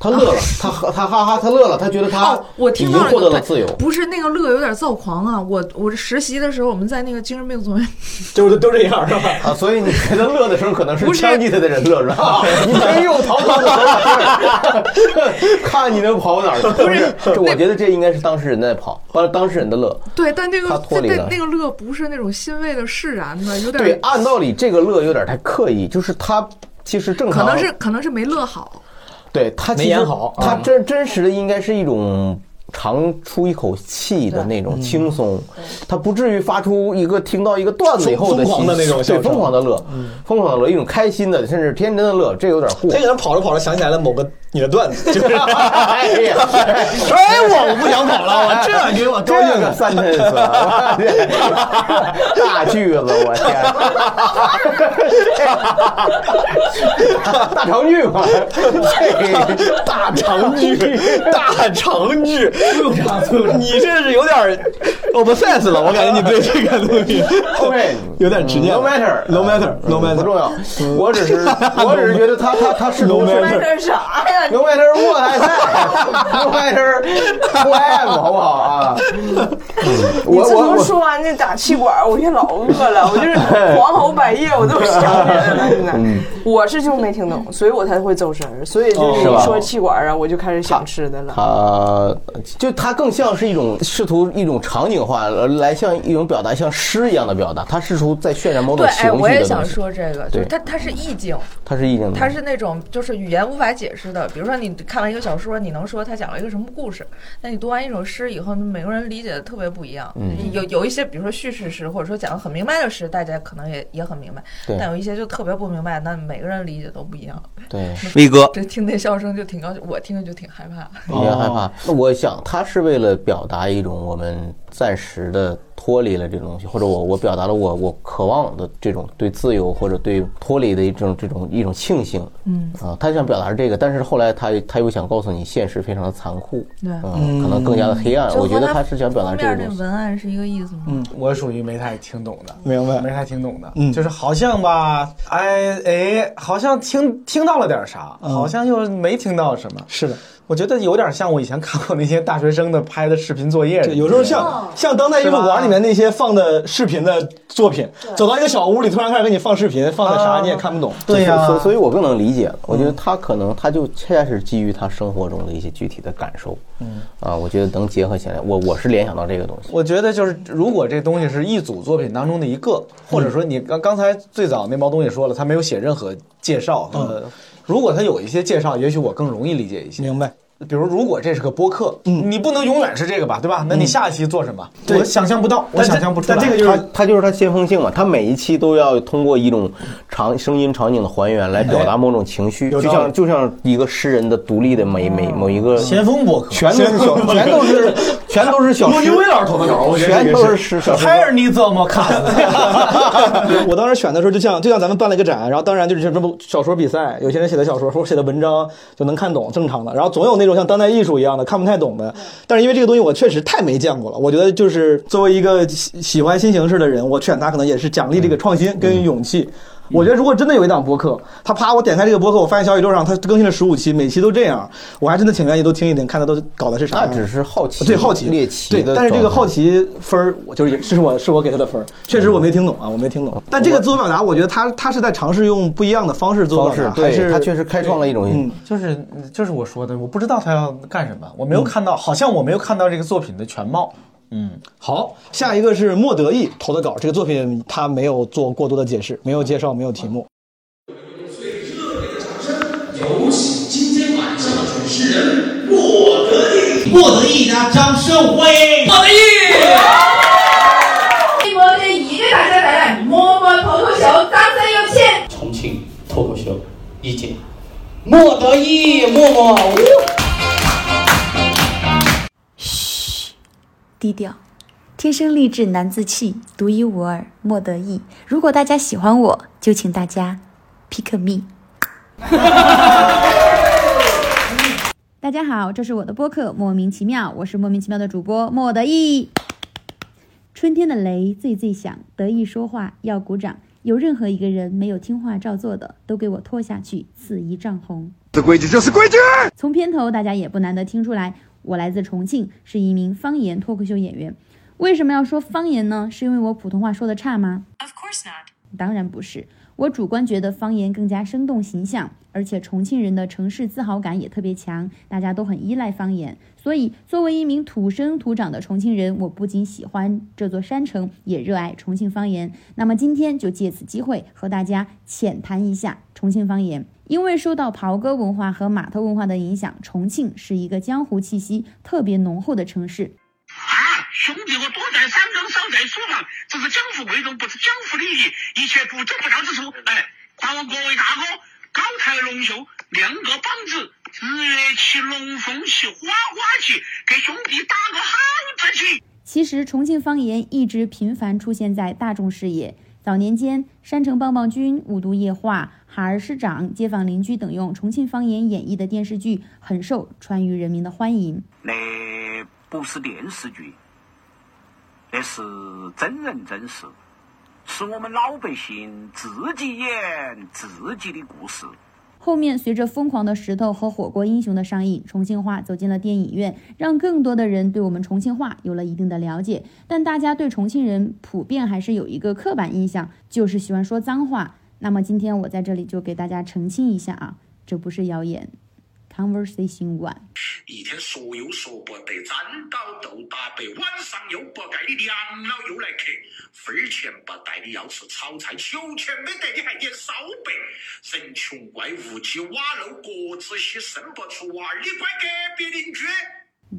他乐了，他他哈哈，他乐了，他觉得他我听到获得了自由。不是那个乐有点躁狂啊！我我实习的时候，我们在那个精神病总院，就是都这样是吧？啊，所以你觉得乐的时候可能是枪击他的人乐是吧？你没有逃跑的 看你能跑哪儿？不是，我觉得这应该是当事人在跑，或者当事人的乐。对，但那个他脱离了那个乐不是那种欣慰的释然的，有点对。按道理这个乐有点太刻意，就是他其实正常，可能是可能是没乐好。对他没演好，他真真实的应该是一种长出一口气的那种轻松，他不至于发出一个听到一个段子以后疯狂的那种，对疯狂的乐，疯狂的乐，一种开心的甚至天真的乐，这有点过。他可能跑着跑着想起来了某个你的段子，就 是哎呀，哎我不想跑了，我这给我高兴个三天次，大句子，我天，大长句嘛，大长句，大长句。你这是有点 obsessed 了，我感觉你对这个东西 OK，有点执念。No matter，no matter，no matter，不重要。我只是 我只是觉得他他他是 No 是 matter 啥呀？No matter what I say，No matter who I am，好不好啊？你自从说完那打气管，我现在老饿了，我就是 黄喉百叶，我都想起来了。现在嗯我是就没听懂，所以我才会走神儿。所以就是说气管啊，我就开始想吃的了。他就它更像是一种试图一种场景化呃来像一种表达，像诗一样的表达。它试图在渲染某种对，情绪哎，我也。想说这个，就是对它它是意境，它是意境的，它是那种就是语言无法解释的。比如说你看完一个小说，你能说它讲了一个什么故事，那你读完一首诗以后，每个人理解的特别不一样。嗯有有一些，比如说叙事诗，或者说讲的很明白的诗，大家可能也也很明白，对但有一些就特别不明白，那每个人理解都不一样。对，威哥这听那笑声就挺高兴，我听着就挺害怕。你也害怕。那我想，他是为了表达一种我们暂时的脱离了这种东西，或者我我表达了我我渴望的这种对自由或者对脱离的一种这种一种庆幸。嗯啊，他想表达这个，但是后来他他又想告诉你，现实非常的残酷，对嗯，可能更加的黑暗。我觉得他是想表达这个东西。文案是一个意思吗？嗯，我属于没太听懂的，明白没太听懂的，嗯就是好像吧，哎哎，好像听听到了点啥，嗯好像又没听到什么。是的，我觉得有点像我以前看过那些大学生的拍的视频作业，对，有时候像像当代艺术馆里面那些放的视频的作品，走到一个小屋里，突然开始给你放视频，放的啥你也看不懂。所以所以所以我更能理解了。我觉得他可能他就恰恰是基于他生活中的一些具体的感受，嗯啊，我觉得能结合起来。我我是联想到这个东西。我觉得就是，如果这东西是一组作品当中的一个，或者说你刚刚才最早那毛东也说了，他没有写任何介绍。呃，如果他有一些介绍，也许我更容易理解一些。明白。比如，如果这是个播客，你不能永远是这个吧，对吧？那你下一期做什么？对我想象不到，我想象不出来。但这个就是它就是它先锋性嘛，它每一期都要通过一种场声音场景的还原来表达某种情绪，就像就像一个诗人的独立的每每某一个先锋播客全都是小，全都是 全都是小诗陆金。辉老师投的稿，我觉得全都是诗小诗还是你怎么看？我当时选的时候，就像就像咱们办了一个展，然后当然就是什么小说比赛，有些人写的小说或者写的文章就能看懂，正常的。然后总有那种像当代艺术一样的看不太懂的。但是因为这个东西我确实太没见过了，我觉得就是作为一个喜喜欢新形式的人，我选它可能也是奖励这个创新跟勇气。我觉得如果真的有一档播客，他啪我点开这个播客，我发现小宇宙上他更新了十五期，每期都这样，我还真的挺愿意都听一听，看他都搞的是啥样。那只是好奇，对好奇猎奇对的，但是这个好奇分儿，我就是也 是我是我给他的分儿，确实我没听懂啊，我没听懂。但这个自我表达，我觉得他他是在尝试用不一样的方式自我方式表达，，还对，是他确实开创了一种嗯，就是就是我说的，我不知道他要干什么，我没有看到，好像我没有看到这个作品的全貌。嗯，好，下一个是莫德意投的稿，这个作品他没有做过多的解释，没有介绍，没有题目。最热烈的掌声有请今天晚上的主持人莫德意，莫德义，大家掌声欢迎莫德意。莫德意给大家带来默默脱口秀，掌声有请。重庆脱口秀一姐，莫得意，默默。低调，天生丽质难自弃，独一无二，莫得意。如果大家喜欢我，就请大家 pick me。大家好，这是我的播客，莫名其妙，我是莫名其妙的主播莫得意。春天的雷最最响，得意说话要鼓掌。有任何一个人没有听话照做的，都给我拖下去，刺一丈红。这规矩就是规矩。从片头大家也不难得听出来，我来自重庆，是一名方言脱口秀演员。为什么要说方言呢？是因为我普通话说的差吗？Of course not。当然不是，我主观觉得方言更加生动形象，而且重庆人的城市自豪感也特别强，大家都很依赖方言。所以，作为一名土生土长的重庆人，我不仅喜欢这座山城，也热爱重庆方言。那么今天就借此机会和大家浅谈一下重庆方言。因为受到袍哥文化和码头文化的影响，重庆是一个江湖气息特别浓厚的城市。啊兄弟，我多在山中，少在书房，这是江湖贵重，不是江湖礼仪，一切不争不道之处。哎，还望各位大哥高抬龙袖，亮个膀子，日月齐，龙凤齐，花花齐，给兄弟打个好字旗。其实，重庆方言一直频繁出现在大众视野。早年间，《山城棒棒军》《五毒液化》《哈儿师长》《街坊邻居》等用重庆方言演绎的电视剧很受川渝人民的欢迎。那不是电视剧，那是真人真事，是我们老百姓自己演自己的故事。后面随着《疯狂的石头》和《火锅英雄》的上映，重庆话走进了电影院，让更多的人对我们重庆话有了一定的了解。但大家对重庆人普遍还是有一个刻板印象，就是喜欢说脏话。那么今天我在这里就给大家澄清一下啊，这不是谣言。Conversation One，一天说又说不得，沾到豆打白，晚上又不该你娘老又来客，分钱不带你要吃炒菜，求钱没得你还点烧白，人穷怪无鸡，瓦漏各子稀，生不出娃儿，你怪隔壁邻居。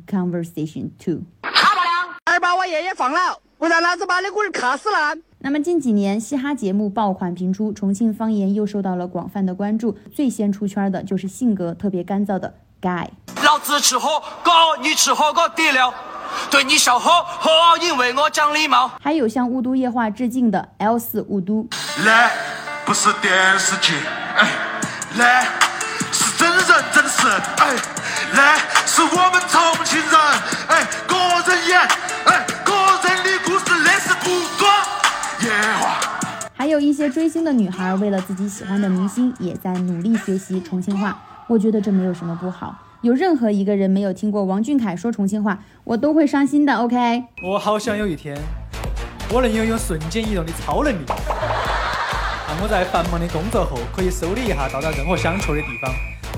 Conversation Two，大宝娘，儿把我爷爷放了，不然老子把那龟儿卡死了。那么近几年嘻哈节目爆款频出，重庆方言又受到了广泛的关注。最先出圈的就是性格特别干燥的 Guy。老子吃火锅，你吃火锅底料，对你笑呵呵，因为我讲礼貌。还有向雾都夜话致敬的 L 四雾都。来不是电视剧，哎，那是真人真事，哎，那是我们重庆人，哎，个人演，哎，还有一些追星的女孩，为了自己喜欢的明星，也在努力学习重庆话。我觉得这没有什么不好。有任何一个人没有听过王俊凯说重庆话，我都会伤心的。OK。我好想有一天，我能拥有瞬间移动的超能力，让我在繁忙的工作后，可以嗖的一下到达任何想去的地方，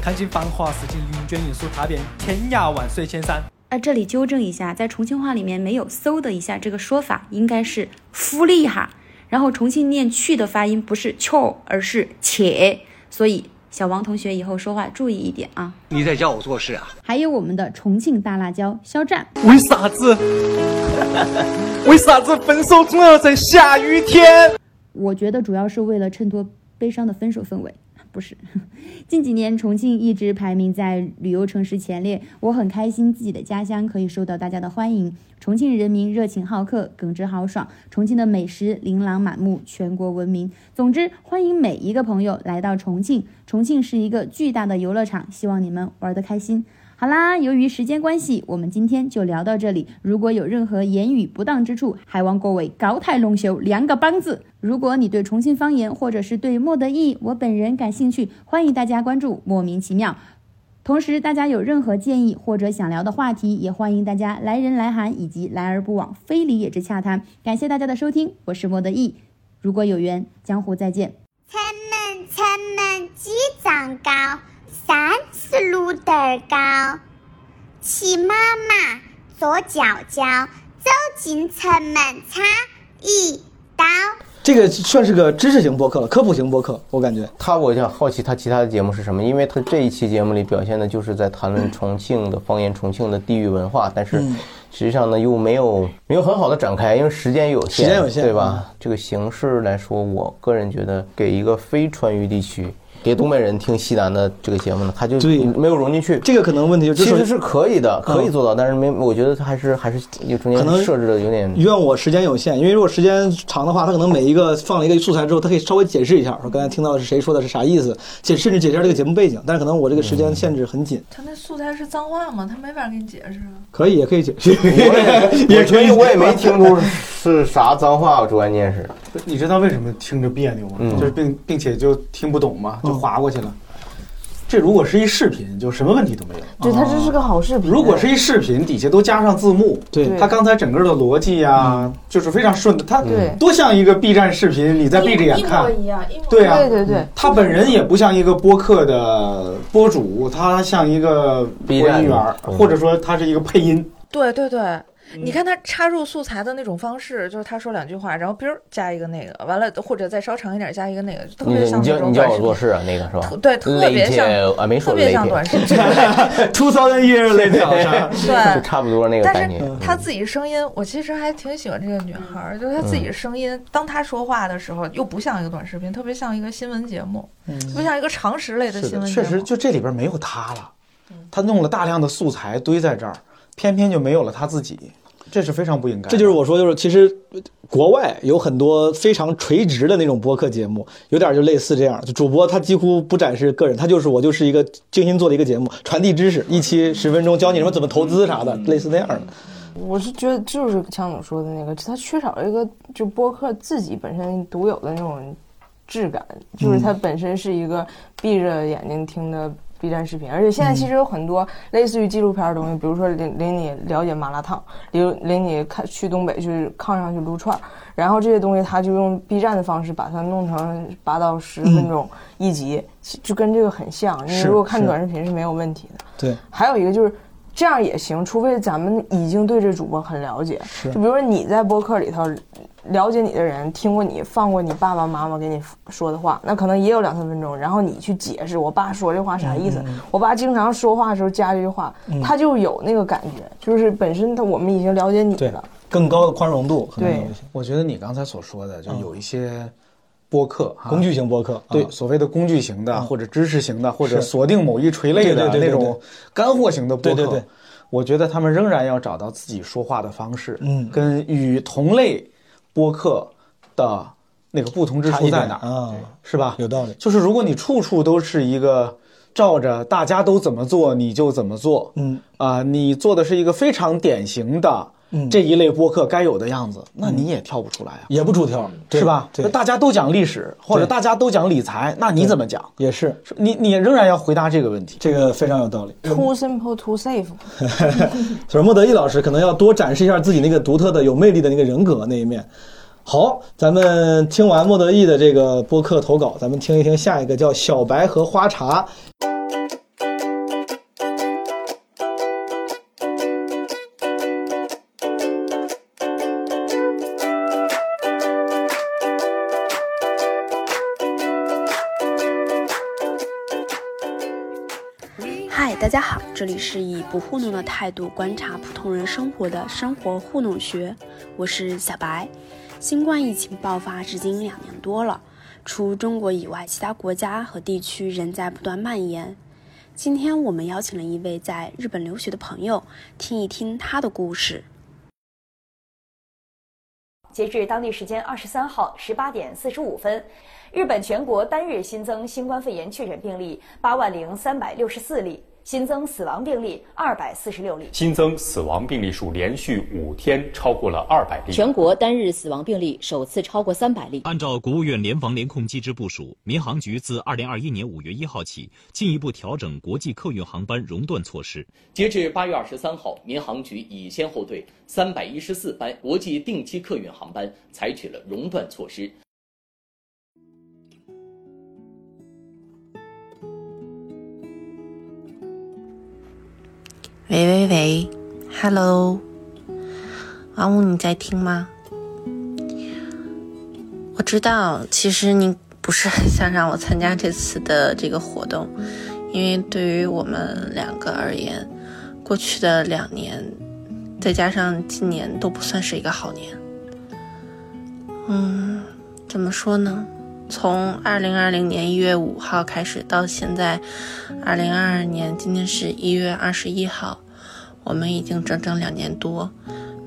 看尽繁华似锦，云卷云舒，踏遍天涯万水千山。啊，这里纠正一下，在重庆话里面没有“嗖的一下”这个说法，应该是 “呼了一下”。然后重庆念“去”的发音不是“翘”，而是“且”，所以小王同学以后说话注意一点啊。你在教我做事啊？还有我们的重庆大辣椒肖战，为啥子？为啥子分手总要在下雨天？我觉得主要是为了衬托悲伤的分手氛围。不是，近几年重庆一直排名在旅游城市前列，我很开心自己的家乡可以受到大家的欢迎。重庆人民热情好客，耿直豪爽，重庆的美食琳琅满目，全国闻名。总之，欢迎每一个朋友来到重庆。重庆是一个巨大的游乐场，希望你们玩得开心。好啦，由于时间关系，我们今天就聊到这里。如果有任何言语不当之处，还望各位高抬龙袖，两个帮子。如果你对重庆方言或者是对莫德义我本人感兴趣，欢迎大家关注莫名其妙。同时，大家有任何建议或者想聊的话题，也欢迎大家来人来函以及来而不往非礼也之洽谈。感谢大家的收听，我是莫德义。如果有缘，江湖再见。城门城门几丈高，三十六德儿高。骑妈妈，坐脚脚，走进城门插一刀。这个算是个知识型播客了，科普型播客，我感觉。他，我想好奇他其他的节目是什么，因为他这一期节目里表现的就是在谈论重庆的方言、重庆的地域文化，但是嗯实际上呢又没有没有很好的展开，因为时间有限，时间有限对吧？这个形式来说，我个人觉得给一个非川渝地区。给东北人听西南的这个节目呢，他就没有融进去。这个可能问题就其实是可以的，可以做到，但是没，我觉得他还是还是有中间可能设置的有点。怨我时间有限，因为如果时间长的话，他可能每一个放了一个素材之后，他可以稍微解释一下，说刚才听到的是谁说的是啥意思，解甚至解释一下这个节目背景。但是可能我这个时间限制很紧，他那素材是脏话吗？他没法给你解释啊。可以也可以解释，也可以，我也没听出是啥脏话，关键是。你知道为什么听着别扭吗？嗯就是并并且就听不懂嘛，就划过去了。这如果是一视频，就什么问题都没有。对，它这是个好视频。如果是一视频，底下都加上字幕，对它刚才整个的逻辑呀，就是非常顺的。它对多像一个 B 站视频，你在闭着眼看，一样，对啊，对对对，他本人也不像一个播客的播主，他像一个播音员，嗯或者说他是一个配音。对对对，你看他插入素材的那种方式，就是他说两句话，然后 biu 加一个那个，完了或者再稍长一点加一个那个，特别像那种短视频叫你叫我做。事啊，那个是吧？对，特别像啊，没说特别像短视 频。Two thousand years later，对就 差不多那个但是。他自己声音，我其实还挺喜欢这个女孩儿，就是她自己声音，当她说话的时候，又不像一个短视频，特别像一个新闻节目，特别像一个常识类的，新闻节目。确实，就这里边没有他了，他弄了大量的素材堆在这儿，偏偏就没有了他自己。这是非常不应该。这就是我说，就是其实国外有很多非常垂直的那种播客节目，有点就类似这样，就主播他几乎不展示个人，他就是我就是一个精心做的一个节目，传递知识，一期十分钟教你什么怎么投资啥的，类似那样的。我是觉得就是像总说的那个，他缺少了一个就播客自己本身独有的那种质感，就是它本身是一个闭着眼睛听的 B 站视频，而且现在其实有很多类似于纪录片的东西，比如说领领你了解麻辣烫，领领你看去东北去炕上去撸串儿，然后这些东西他就用 B 站的方式把它弄成八到十分钟一集，就跟这个很像。你是如果看短视频是没有问题的。对，还有一个就是这样也行，除非咱们已经对这主播很了解。就比如说你在播客里头了解你的人，听过你放过你爸爸妈妈给你说的话，那可能也有两三分钟，然后你去解释我爸说这话啥意思。我爸经常说话的时候加这句话，嗯。他就有那个感觉，就是本身他我们已经了解你了。更高的宽容度，可能对。有一些我觉得你刚才所说的，就有一些播客哈工具型播客，对。啊所谓的工具型的，或者知识型的，或者锁定某一垂类的那种干货型的播客，对对对。我觉得他们仍然要找到自己说话的方式，嗯。跟与同类播客的那个不同之处在哪儿，啊，是吧？有道理。就是如果你处处都是一个照着大家都怎么做你就怎么做，嗯啊、你做的是一个非常典型的嗯这一类播客该有的样子，那你也跳不出来啊。也不出挑，对是吧？对，大家都讲历史，或者大家都讲理财，那你怎么讲？也是是你你仍然要回答这个问题。这个非常有道理。Too simple, too safe。所以莫德义老师可能要多展示一下自己那个独特的、有魅力的那个人格那一面。好，咱们听完莫德义的这个播客投稿，咱们听一听下一个叫小白和花茶。这里是以不糊弄的态度观察普通人生活的生活糊弄学，我是小白。新冠疫情爆发至今两年多了，除中国以外，其他国家和地区仍在不断蔓延。今天我们邀请了一位在日本留学的朋友，听一听他的故事。截至当地时间二十三号十八点四十五分，日本全国单日新增新冠肺炎确诊病例八万零三百六十四例，新增死亡病例二百四十六例。新增死亡病例数连续五天超过了二百例。全国单日死亡病例首次超过三百例。按照国务院联防联控机制部署，民航局自二零二一年五月一号起，进一步调整国际客运航班熔断措施。截至八月二十三号，民航局已先后对三百一十四班国际定期客运航班采取了熔断措施。喂喂喂，Hello，王五，你在听吗？我知道，其实你不是很想让我参加这次的这个活动，因为对于我们两个而言，过去的两年，再加上今年都不算是一个好年。嗯，怎么说呢？从二零二零年一月五号开始到现在，二零二二年今天是一月二十一号，我们已经整整两年多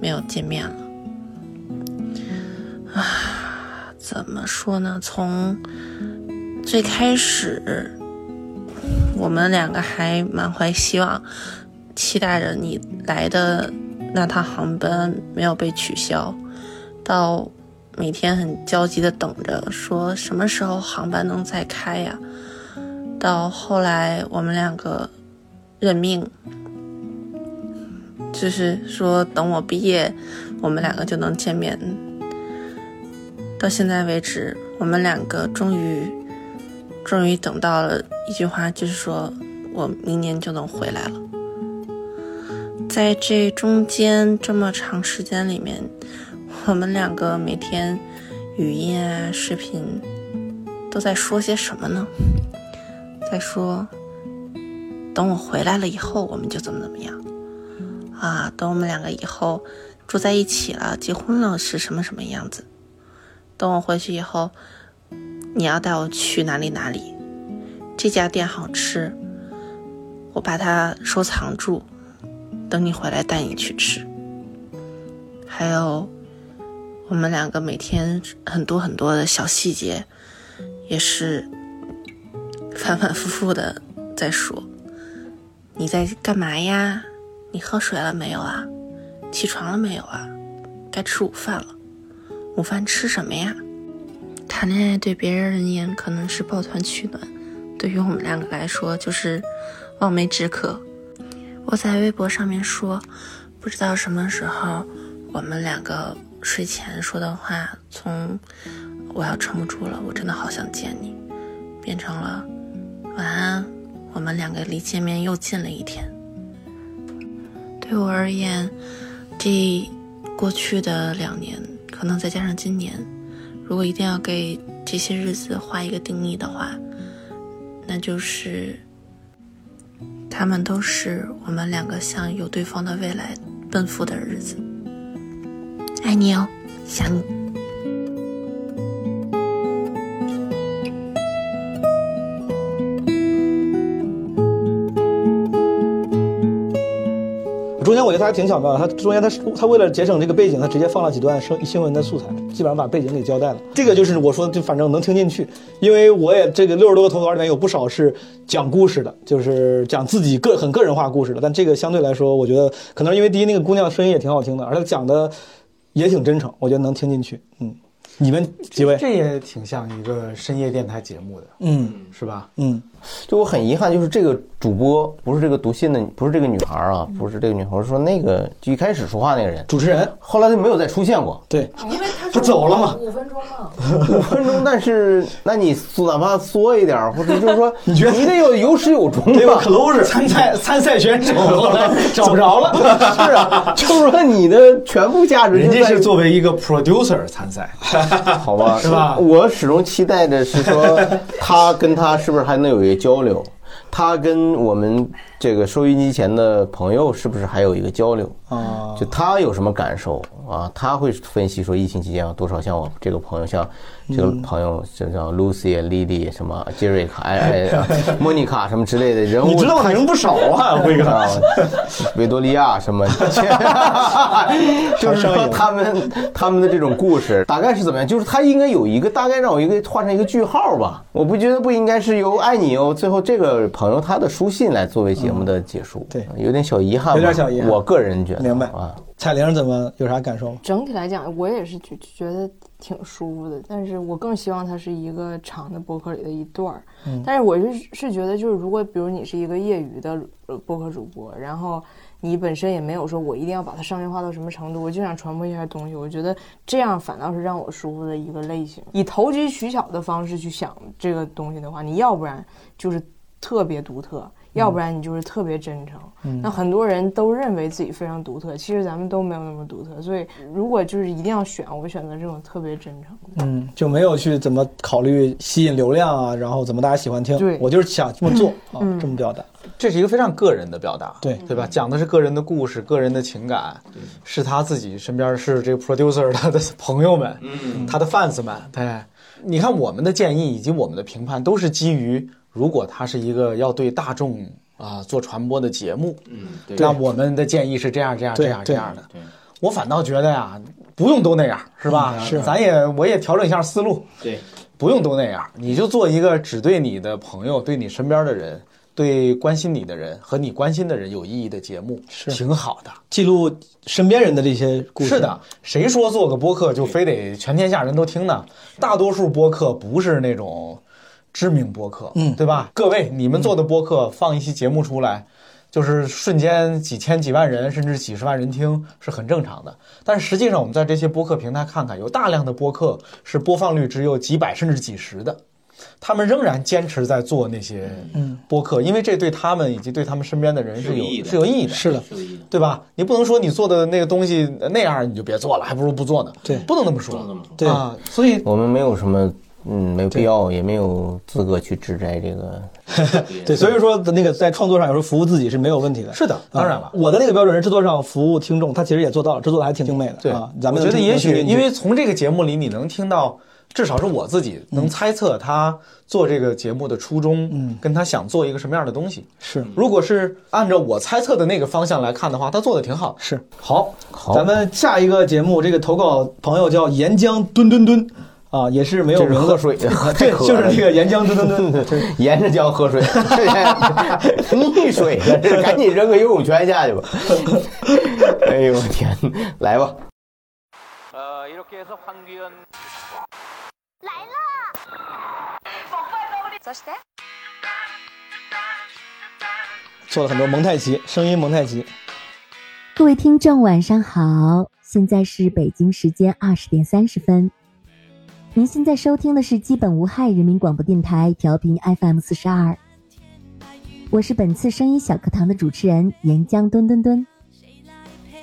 没有见面了。啊，怎么说呢？从最开始，我们两个还满怀希望，期待着你来的那趟航班没有被取消，到。每天很焦急的等着，说什么时候航班能再开呀？到后来我们两个认命，就是说等我毕业，我们两个就能见面。到现在为止，我们两个终于，终于等到了一句话，就是说我明年就能回来了。在这中间这么长时间里面。我们两个每天语音啊、视频都在说些什么呢？在说，等我回来了以后，我们就怎么怎么样啊？等我们两个以后住在一起了、结婚了是什么什么样子？等我回去以后，你要带我去哪里哪里？这家店好吃，我把它收藏住，等你回来带你去吃。还有我们两个每天很多很多的小细节，也是反反复复的在说。你在干嘛呀？你喝水了没有啊？起床了没有啊？该吃午饭了。午饭吃什么呀？谈恋爱对别人而言可能是抱团取暖，对于我们两个来说就是望梅止渴。我在微博上面说，不知道什么时候我们两个睡前说的话，从我要撑不住了，我真的好想见你，变成了晚安，我们两个离见面又近了一天。对我而言，这过去的两年，可能再加上今年，如果一定要给这些日子画一个定义的话，那就是。他们都是我们两个向有对方的未来奔赴的日子。爱你哦，想你。我觉得他还挺巧妙的，他中间他他为了节省这个背景，他直接放了几段生新闻的素材，基本上把背景给交代了。这个就是我说的，就反正能听进去，因为我也这个六十多个投稿里面有不少是讲故事的，就是讲自己个很个人化故事的。但这个相对来说，我觉得可能是因为第一那个姑娘声音也挺好听的，而且讲的也挺真诚，我觉得能听进去。嗯，你们几位？这也挺像一个深夜电台节目的，嗯，是吧？嗯，就我很遗憾，就是这个主播不是这个读信的，不是这个女孩啊，不是这个女孩，说那个就一开始说话那个人，主持人，后来就没有再出现过。对，因为他 不走了嘛，五分钟嘛，五分钟，但是那你哪怕缩一点，或者就是说，你觉得你得有有始有终对吧吧？？close 参赛参赛选手后来找不着了，是啊，就是说你的全部价值人家是作为一个 producer 参赛，好吧，是吧我始终期待的是说，他跟他是不是还能有一个交流？他跟我们这个收音机前的朋友是不是还有一个交流？啊，就他有什么感受啊？他会分析说疫情期间有多少像我这个朋友，像这个朋友，就叫 Lucy、Lily 什么杰瑞卡、哎哎、莫妮卡什么之类的人物，你知道的人不少啊，辉哥。啊，维多利亚什么，就是说他们他们的这种故事大概是怎么样？就是他应该有一个大概让我一个画上一个句号吧。我不觉得不应该是由爱你哦，最后这个朋友他的书信来作为节目的结束，对，有点小遗憾吧，有点小遗憾我个人觉得，明白啊。彩铃怎么有啥感受吗？整体来讲，我也是觉觉得挺舒服的，但是我更希望它是一个长的博客里的一段儿。嗯但是我是是觉得，就是如果比如你是一个业余的呃播客主播，然后你本身也没有说我一定要把它商业化到什么程度，我就想传播一下东西，我觉得这样反倒是让我舒服的一个类型。以投机取巧的方式去想这个东西的话，你要不然就是特别独特。要不然你就是特别真诚，嗯那很多人都认为自己非常独特，其实咱们都没有那么独特。所以如果就是一定要选，我选择这种特别真诚的。嗯，就没有去怎么考虑吸引流量啊，然后怎么大家喜欢听。对我就是想这么做啊，嗯这么表达。这是一个非常个人的表达，对对吧？讲的是个人的故事、个人的情感，是他自己身边是这个 producer 他的朋友们，嗯他的 fans 们。对，你看我们的建议以及我们的评判都是基于，如果它是一个要对大众啊、做传播的节目，嗯，对那我们的建议是这样这样这样这样的。我反倒觉得呀，不用都那样，是吧？嗯是咱也我也调整一下思路，对，不用都那样，你就做一个只对你的朋友、对你身边的人、对关心你的人和你关心的人有意义的节目，是挺好的。记录身边人的这些故事。是的，谁说做个播客就非得全天下人都听呢？大多数播客不是那种知名播客，嗯对吧？各位，你们做的播客放一期节目出来。就是瞬间几千几万人甚至几十万人听是很正常的，但是实际上我们在这些播客平台看看，有大量的播客是播放率只有几百甚至几十的，他们仍然坚持在做那些嗯播客，因为这对他们以及对他们身边的人是有是有意义的，是的，对吧？你不能说你做的那个东西那样你就别做了，还不如不做呢。对，不能那么说。对啊，所以我们没有什么，嗯，没有必要，也没有资格去指摘这个。对，所以说那个在创作上有时候服务自己是没有问题的。是的，当然了啊，我的那个标准是制作上服务听众，他其实也做到了，制作的还挺精美的。对啊，咱们觉得也许因为从这个节目里你能听到至少是我自己能猜测他做这个节目的初衷，嗯，跟他想做一个什么样的东西。是，如果是按照我猜测的那个方向来看的话，他做的挺好。是，好，咱们下一个节目，这个投稿朋友叫岩浆吨吨吨啊，也是没有 喝水，这就是那个沿江墩墩蹲，沿着江喝水，溺水，赶紧扔个游泳圈下去吧！哎呦天，来吧！来了，做了很多蒙太奇，声音蒙太奇。各位听众，晚上好，现在是北京时间二十点三十分。您现在收听的是基本无害人民广播电台调频 FM 四十二，我是本次声音小课堂的主持人岩浆墩墩墩。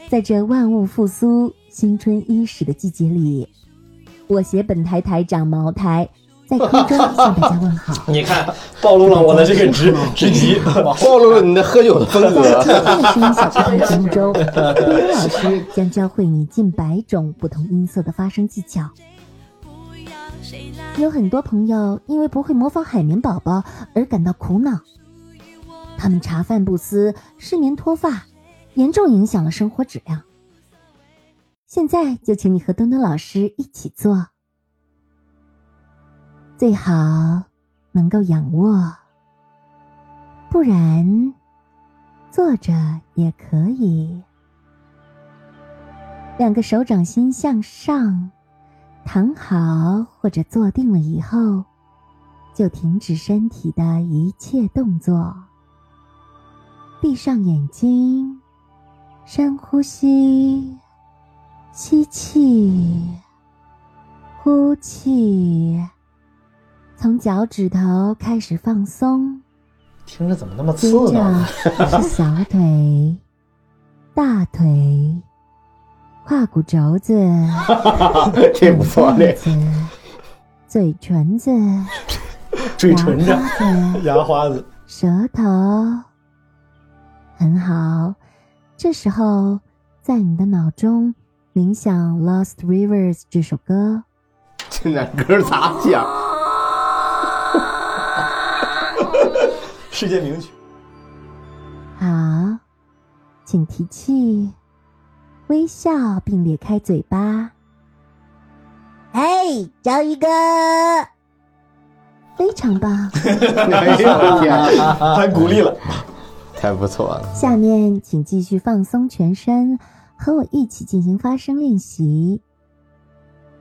在这万物复苏、新春伊始的季节里，我携本台台长茅台在空中向大家问好。你看，暴露了我的这个职 职级，暴露了你的喝酒的风格。在声音小课堂节目中，冰冰老师将教会你近百种不同音色的发声技巧。有很多朋友因为不会模仿海绵宝宝而感到苦恼，他们茶饭不思、失眠脱发，严重影响了生活质量。现在就请你和墩墩老师一起做，最好能够仰卧，不然坐着也可以。两个手掌心向上。躺好或者坐定了以后，就停止身体的一切动作，闭上眼睛，深呼吸，吸气，呼气，从脚趾头开始放松，听着怎么那么接刺呢？着是小腿、大腿。胯骨轴子，这不错，这子，嘴唇子，嘴唇子牙花子，牙花子，舌头，很好。这时候，在你的脑中冥想《Lost Rivers》这首歌。这俩歌咋想？世界名曲。好，请提气。微笑并咧开嘴巴。嘿，章鱼哥，非常棒！哎呦我天，太鼓励了，太不错了。下面请继续放松全身，和我一起进行发声练习。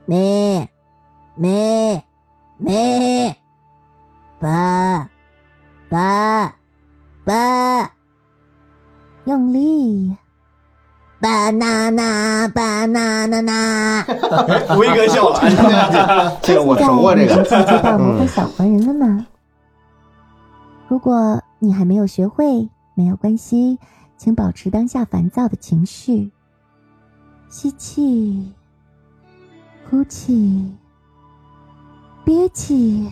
咩咩咩，吧吧吧，用力。Banana banana，威哥笑了，这个我熟啊，这个。现在进阶到魔法小黄人了吗？如果你还没有学会，没有关系，请保持当下烦躁的情绪。吸气，呼气，憋气，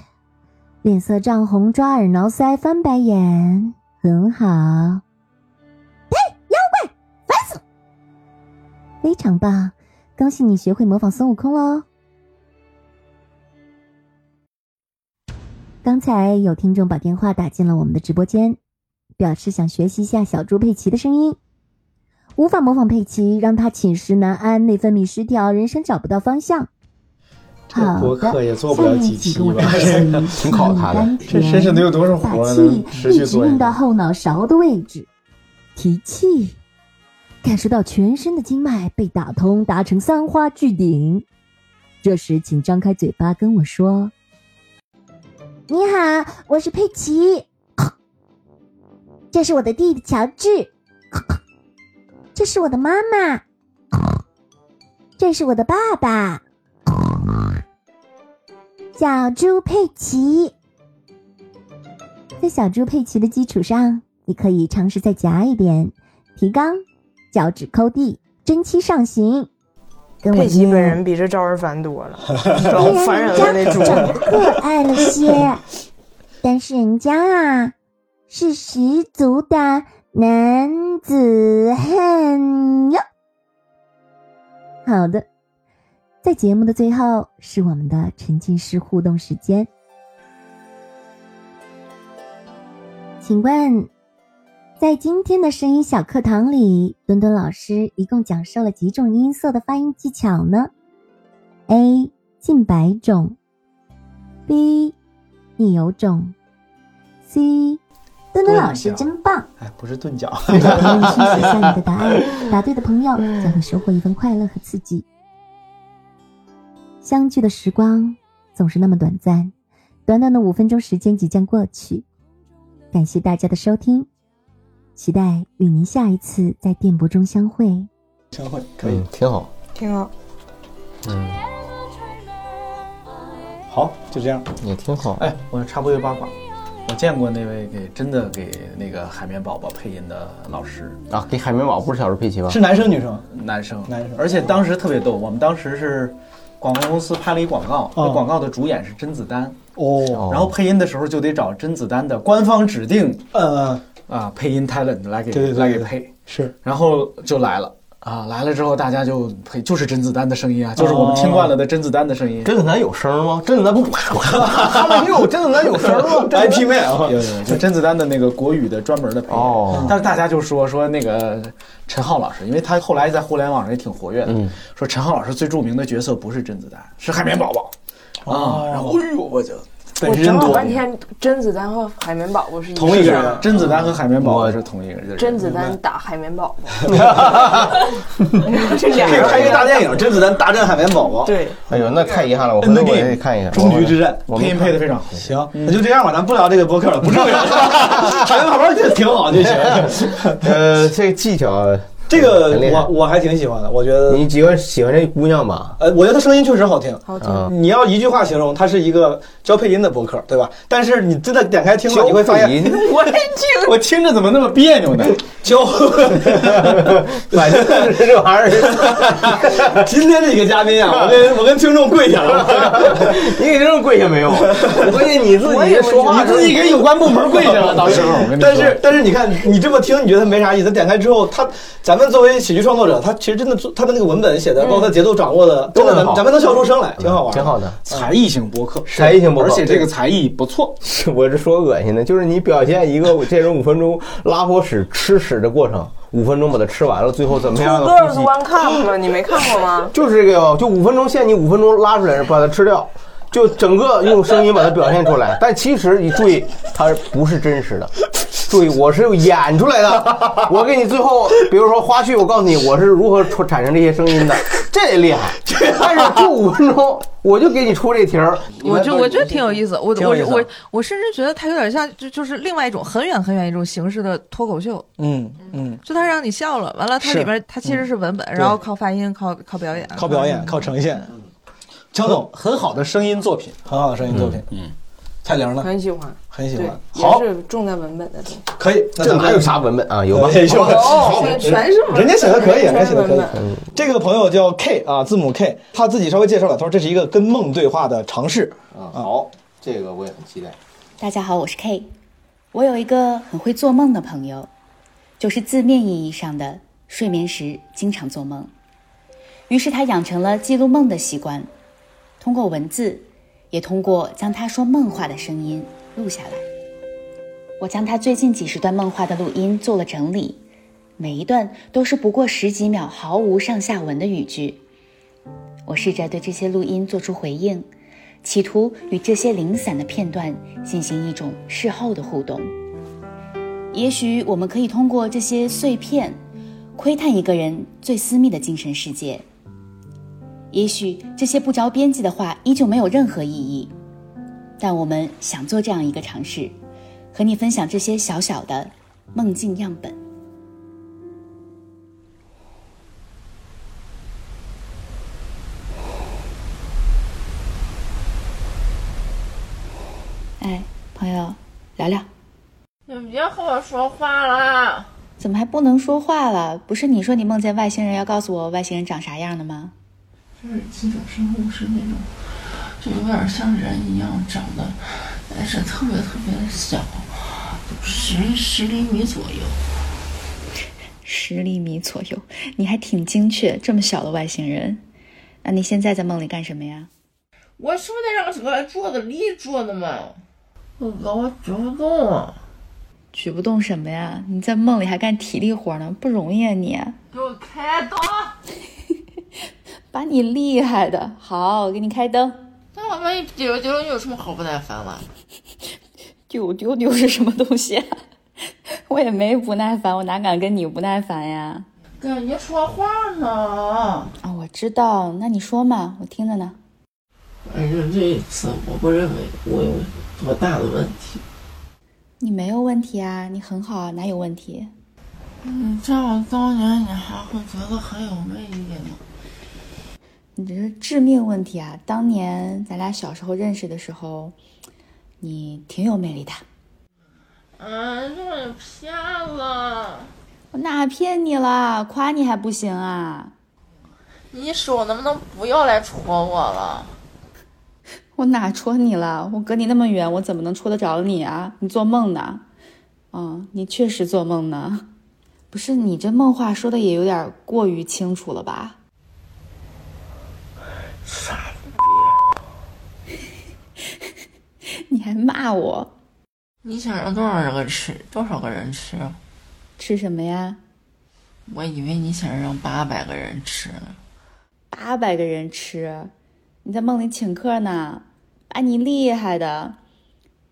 脸色涨红，抓耳挠腮，翻白眼，很好。非常棒，恭喜你学会模仿孙悟空喽！刚才有听众把电话打进了我们的直播间，表示想学习一下小猪佩奇的声音，无法模仿佩奇，让他寝食难安、内分泌失调、人生找不到方向。好播客也做不了几期吧，挺考他的。这 身上得有多少活把呢？气一直用到后脑勺的位置，提气。感受到全身的经脉被打通，达成三花聚顶。这时，请张开嘴巴跟我说：“你好，我是佩奇。这是我的弟弟乔治。这是我的妈妈。这是我的爸爸。小猪佩奇。在小猪佩奇的基础上，你可以尝试再夹一点，提肛。”脚趾抠地，真气上行。跟我佩奇本人比这招人烦多了，招烦人了那种。长得可爱了些，但是人家啊是十足的男子汉哟。好的，在节目的最后是我们的沉浸式互动时间，请问，在今天的声音小课堂里，墩墩老师一共讲授了几种音色的发音技巧呢？A. 近百种，B. 你有种，C. 墩墩老师真棒！哎，不是钝角。在留言区写下你的答案，答对的朋友将会收获一份快乐和刺激。相聚的时光总是那么短暂，短短的五分钟时间即将过去。感谢大家的收听，期待与您下一次在电波中相会。相会可以，嗯，挺好。挺好。嗯，好，就这样，也挺好。哎，我插播一个八卦，我见过那位给真的给那个海绵宝宝配音的老师啊，给海绵宝宝不是小时候佩奇吧？是男生女生？男生，男生。而且当时特别逗，我们当时是广告公司拍了一广告，那哦广告的主演是甄子丹。哦，然后配音的时候就得找甄子丹的官方指定，嗯啊，配音 talent 来给对对对对来给配，是，然后就来了啊，来了之后大家就配，就是甄子丹的声音啊，就是我们听惯了的甄子丹的声音。甄子丹有声吗？甄子丹不，他们有甄子丹有声吗？IP 妹啊，有有有，就甄子丹的那个国语的专门的配音。哦但是大家就说说那个陈浩老师，因为他后来在互联网上也挺活跃的，嗯说陈浩老师最著名的角色不是甄子丹，是海绵宝宝啊。然后哎呦，我就我找了半天，甄子丹和海绵宝宝是同一个人人，，甄子丹和海绵宝宝是同一个人。甄子丹打海绵宝宝，这可以拍一个大电影《甄子丹大战海绵宝宝》。对，哎呦，那太遗憾了，我回头我也得看一下。终局之战，配音配的非常好。行，那就这样吧，咱不聊这个播客了，不重要。海绵宝宝这挺好就行。呃，这个技巧，这个我我还挺喜欢的，我觉得你喜欢喜欢这姑娘吧？呃，我觉得她声音确实好听。好听你要一句话形容，她是一个教配音的播客，对吧？但是你真的点开听了，你会发现，我也听，我听着怎么那么别扭呢？教，反正是这玩意儿。今天这个嘉宾啊，我跟我跟听众跪下了，你给听众跪下没有？关键你自己说话，你自己给有关部门跪下了，到时候。但是但是你看，你这么听，你觉得没啥意思。点开之后，他咱们作为喜剧创作者，他其实真的做他的那个文本写的，包括他节奏掌握的，真的咱咱们能笑出声来，挺好玩，挺好的。才艺性博客，才艺性博客，而且这个才艺不错。是 我是说恶心的，就是你表现一个这种五分钟拉泡屎吃屎的过程，五分钟把它吃完了，最后怎么样的 Two 呼吸 Girls One Cup 吗？你没看过吗？就是这个哟，就五分钟限你五分钟拉出来，把它吃掉，就整个用声音把它表现出来。但其实你注意，它不是真实的。注意，我是演出来的。我给你最后，比如说花絮，我告诉你我是如何出产生这些声音的，这厉害。但是就五分钟，我就给你出这题儿。我就我觉得挺有意思，我我我我甚至觉得它有点像，就就是另外一种很远很远一种形式的脱口秀。嗯嗯，就它让你笑了，完了它里边它其实是文本，然后靠发音，靠靠表演，靠表演，靠呈现。江总，很好的声音作品，很好的声音作品。嗯，蔡玲呢？很喜欢，很喜欢。好，也是重在文本的东西。可以。那这咱们哪有啥文本啊？有吗？有有好全是文本人家写的可以，人家写的可以。这个朋友叫 K 啊，字母 K，他自己稍微介绍了，他说这是一个跟梦对话的尝试。啊，好，这个我也很期待。大家好，我是 K。我有一个很会做梦的朋友，就是字面意义上的睡眠时经常做梦。于是他养成了记录梦的习惯，通过文字，也通过将他说梦话的声音录下来。我将他最近几十段梦话的录音做了整理，每一段都是不过十几秒、毫无上下文的语句。我试着对这些录音做出回应。企图与这些零散的片段进行一种事后的互动。也许我们可以通过这些碎片，窥探一个人最私密的精神世界。也许这些不着边际的话依旧没有任何意义，但我们想做这样一个尝试，和你分享这些小小的梦境样本。哎，朋友，聊聊。你别和我说话了。怎么还不能说话了？不是你说你梦见外星人要告诉我外星人长啥样的吗？就是几种生物是那种，就有点像人一样长得，但是特别特别的小，十十厘米左右。十厘米左右，你还挺精确，这么小的外星人。那你现在在梦里干什么呀？我是不是得让这个桌子里坐的嘛？我哥，我举不动啊！举不动什么呀？你在梦里还干体力活呢，不容易啊你！给我开灯！把你厉害的，好，我给你开灯。那我万一丢丢了，你有什么好不耐烦了？丢丢丢是什么东西啊？我也没不耐烦，我哪敢跟你不耐烦呀？跟你说话呢。啊，我知道，那你说嘛，我听着呢。反正这一次，我不认为我有多大的问题。你没有问题啊，你很好啊，哪有问题？嗯，这样当年你还会觉得很有魅力吗？你这是致命问题啊！当年咱俩小时候认识的时候，你挺有魅力的。嗯，骗了。我哪骗你了？夸你还不行啊？你手能不能不要来戳我了？我哪戳你了？我隔你那么远，我怎么能戳得着你啊？你做梦呢？嗯，你确实做梦呢。不是你这梦话说的也有点过于清楚了吧？傻逼！你还骂我？你想让多少人吃？多少个人吃？吃什么呀？我以为你想让八百个人吃呢。八百个人吃？你在梦里请客呢？把你厉害的！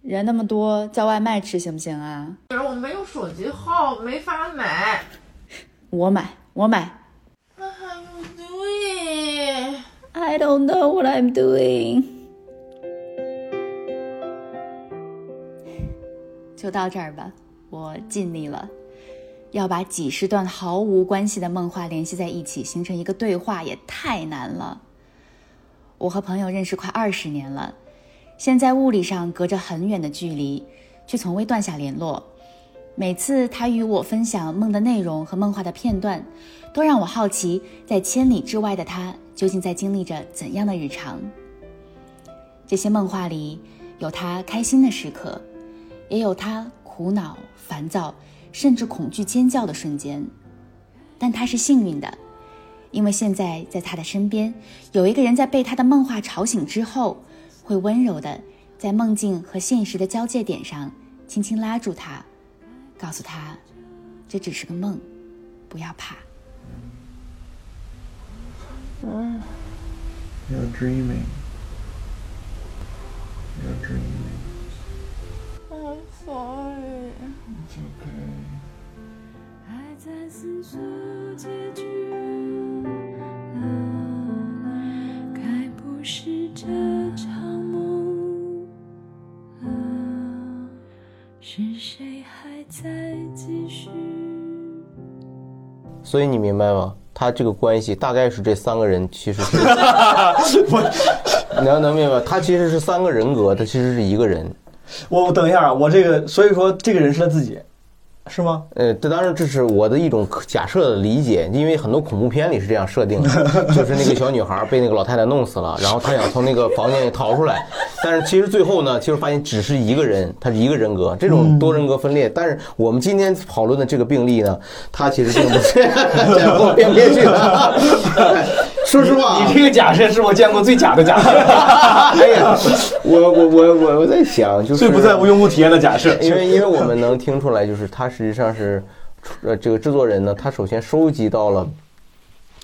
人那么多，叫外卖吃行不行啊？可是我没有手机号，没法买。我买，我买。What are you doing? I don't know what I'm doing。就到这儿吧，我尽力了。要把几十段毫无关系的梦话联系在一起，形成一个对话，也太难了。我和朋友认识快二十年了，现在物理上隔着很远的距离，却从未断下联络。每次他与我分享梦的内容和梦话的片段，都让我好奇，在千里之外的他究竟在经历着怎样的日常。这些梦话里有他开心的时刻，也有他苦恼、烦躁，甚至恐惧、尖叫的瞬间。但他是幸运的，因为现在在他的身边有一个人在被他的梦话吵醒之后，会温柔的在梦境和现实的交界点上轻轻拉住他。告诉他，这只是个梦，不要怕。嗯。You're dreaming. You're dreaming. I'm sorry. It's okay. 还在思索结局了，该不是这场梦了，是谁还在继续？所以你明白吗？他这个关系大概是这三个人其实是，你要能明白，他其实是三个人格，他其实是一个人。我我等一下啊，我这个所以说这个人是他自己，是吗？呃，这当然这是我的一种假设的理解，因为很多恐怖片里是这样设定的，就是那个小女孩被那个老太太弄死了，然后她想从那个房间里逃出来，但是其实最后呢，其实发现只是一个人，她是一个人格，这种多人格分裂。但是我们今天讨论的这个病例呢，它其实并不是这后编编剧的。说实话，你这个假设是我见过最假的假设。哎呀，我我我我我在想，就是最不在乎用户体验的假设，因为因为我们能听出来，就是他实际上是，呃，这个制作人呢，他首先收集到了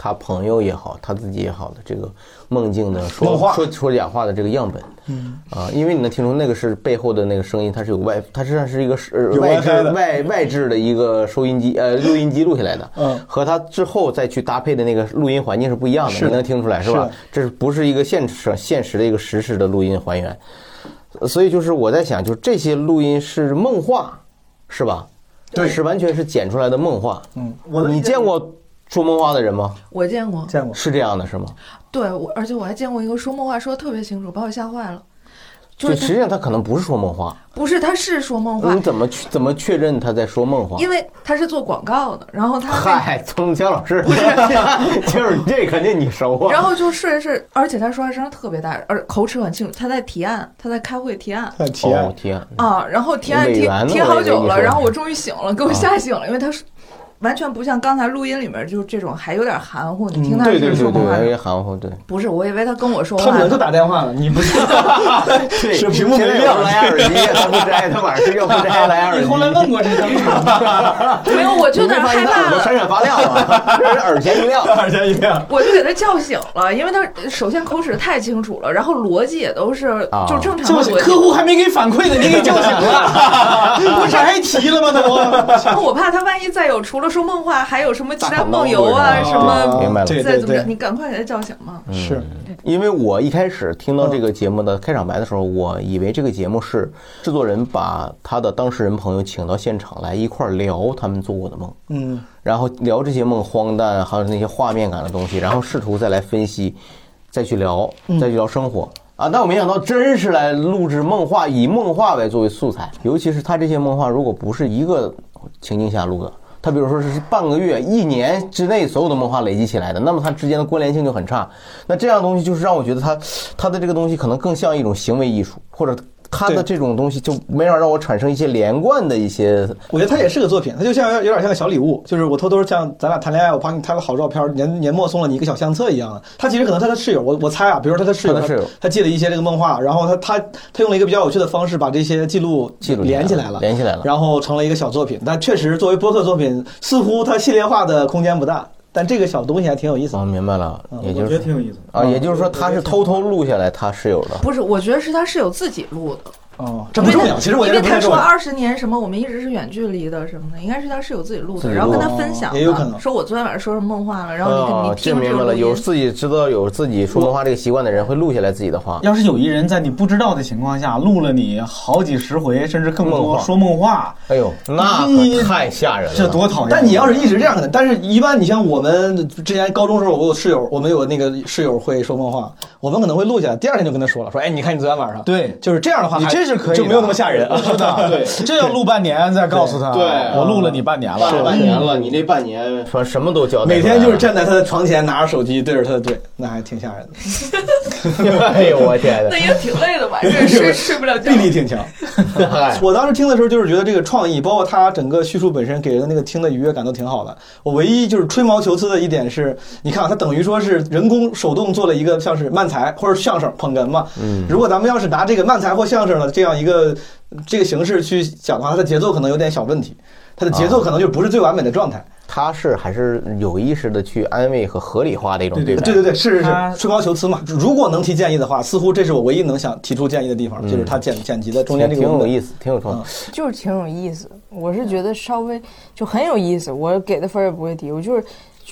他朋友也好，他自己也好的这个梦境的说说说假话的这个样本，嗯。啊，因为你能听出那个是背后的那个声音，它是有外，它实际上是一个是有外置外外置的一个收音机呃 录音机录下来的，嗯。和他之后再去搭配的那个录音环境是不一样的，你能听出来是吧？这是不是一个现实现实的一个实时的录音还原？呃所以就是我在想，就是这些录音是梦话，是吧？对。是完全是剪出来的梦话。嗯，我你见过说梦话的人吗？我见过，见过，是这样的，是吗？对，我而且我还见过一个说梦话说的特别清楚，把我吓坏了。就就是实际上他可能不是说梦话，不是，他是说梦话你，怎么去怎么确认他在说梦话？因为他是做广告的，然后他那嗨，曾江老师，就是这肯定你熟啊。然后就睡着睡，而且他说话声特别大，而口齿很清楚。他在提案，他在开会提案提案哦提案啊，然后提案提提好久了，然后我终于醒了，给我吓醒了，因为他说完全不像刚才录音里面就是这种还有点含糊，你听他对对对是说梦话，有点含糊，对。不是，我以为他跟我说话呢。他可能就打电话了，你不是？对，是屏幕没亮，蓝牙耳机，他不摘，他晚上睡觉不摘蓝牙耳机。你后来问过这个吗？没有，我就有点害怕了。闪闪发亮啊，这是耳前一亮，耳前一亮。我就给他叫醒了，因为他首先口齿太清楚了，然后逻辑也都是啊就正常的逻辑。客户还没给反馈呢，你给叫醒了，不是还提了吗？都。我怕他万一再有除了说梦话，还有什么其他梦游啊什么，明白了，再怎么着，你赶快给他叫醒嘛。是因为我一开始听到这个节目的开场白的时候，我以为这个节目是制作人把他的当事人朋友请到现场来一块儿聊他们做过的梦，嗯，然后聊这些梦荒诞，还有那些画面感的东西，然后试图再来分析，再去聊，再去聊生活。啊！但我没想到，真是来录制梦话，以梦话为作为素材。尤其是他这些梦话，如果不是一个情境下录的，他比如说是半个月、一年之内所有的漫画累积起来的，那么它之间的关联性就很差。那这样东西就是让我觉得它它的这个东西可能更像一种行为艺术，或者他的这种东西就没法让我产生一些连贯的一些。我觉得他也是个作品，他就像有点像个小礼物，就是我偷偷像咱俩谈恋爱，我帮你拍个好照片，年年末送了你一个小相册一样的。他其实可能他的室友，我我猜啊，比如说他的室友，他的室友他记了一些这个梦话，然后他他他用了一个比较有趣的方式把这些记录记录连起来了，连起来了。然后成了一个小作品。但确实作为播客作品，似乎它系列化的空间不大。但这个小东西还挺有意思的。哦，明白了，也就是我觉得挺有意思啊，也就是说他是偷偷录下来他室友的。不是，我觉得是他室友自己录的。哦，这不重要。其实我觉因为他得不太重要。说二十年什么，我们一直是远距离的什么的，应该是他室友自己录的，然后跟他分享的，也有可能说我昨天晚上说什么梦话了，然后你跟哦你，听这明白了。有自己知道有自己说梦话这个习惯的人会录下来自己的话。要是有一人在你不知道的情况下录了你好几十回，甚至更梦话多说梦话，哎呦，那可太吓人了，这多讨厌！但你要是一直这样的，但是一般你像我们之前高中时候，我有室友，我们有那个室友会说梦话，我们可能会录下来，第二天就跟他说了，说哎，你看你昨天晚上，对，就是这样的话还，你这是可以就没有那么吓人啊。是的，对，这要录半年再告诉他，对我录了你半年了，是半年了，你那半年说什么都交代每天就是站在他的床前，拿着手机对着他的嘴，那还挺吓人的。哎呦我天那也挺累的吧？这睡睡不了觉。臂力挺强。我当时听的时候，就是觉得这个创意，包括他整个叙述本身给人的那个听的愉悦感都挺好的。我唯一就是吹毛求疵的一点是，你看啊他等于说是人工手动做了一个像是漫才或者相声捧哏嘛。嗯如果咱们要是拿这个漫才或相声的这样一个这个形式去讲的话，它的节奏可能有点小问题，它的节奏可能就不是最完美的状态。他是还是有意识的去安慰和合理化的一种对待。对对对，是是是，吹毛求疵嘛。如果能提建议的话，似乎这是我唯一能想提出建议的地方，就是他剪剪辑的中间这个挺有意思，挺有创意。就是挺有意思。我是觉得稍微就很有意思，我给的分儿也不会低，我就是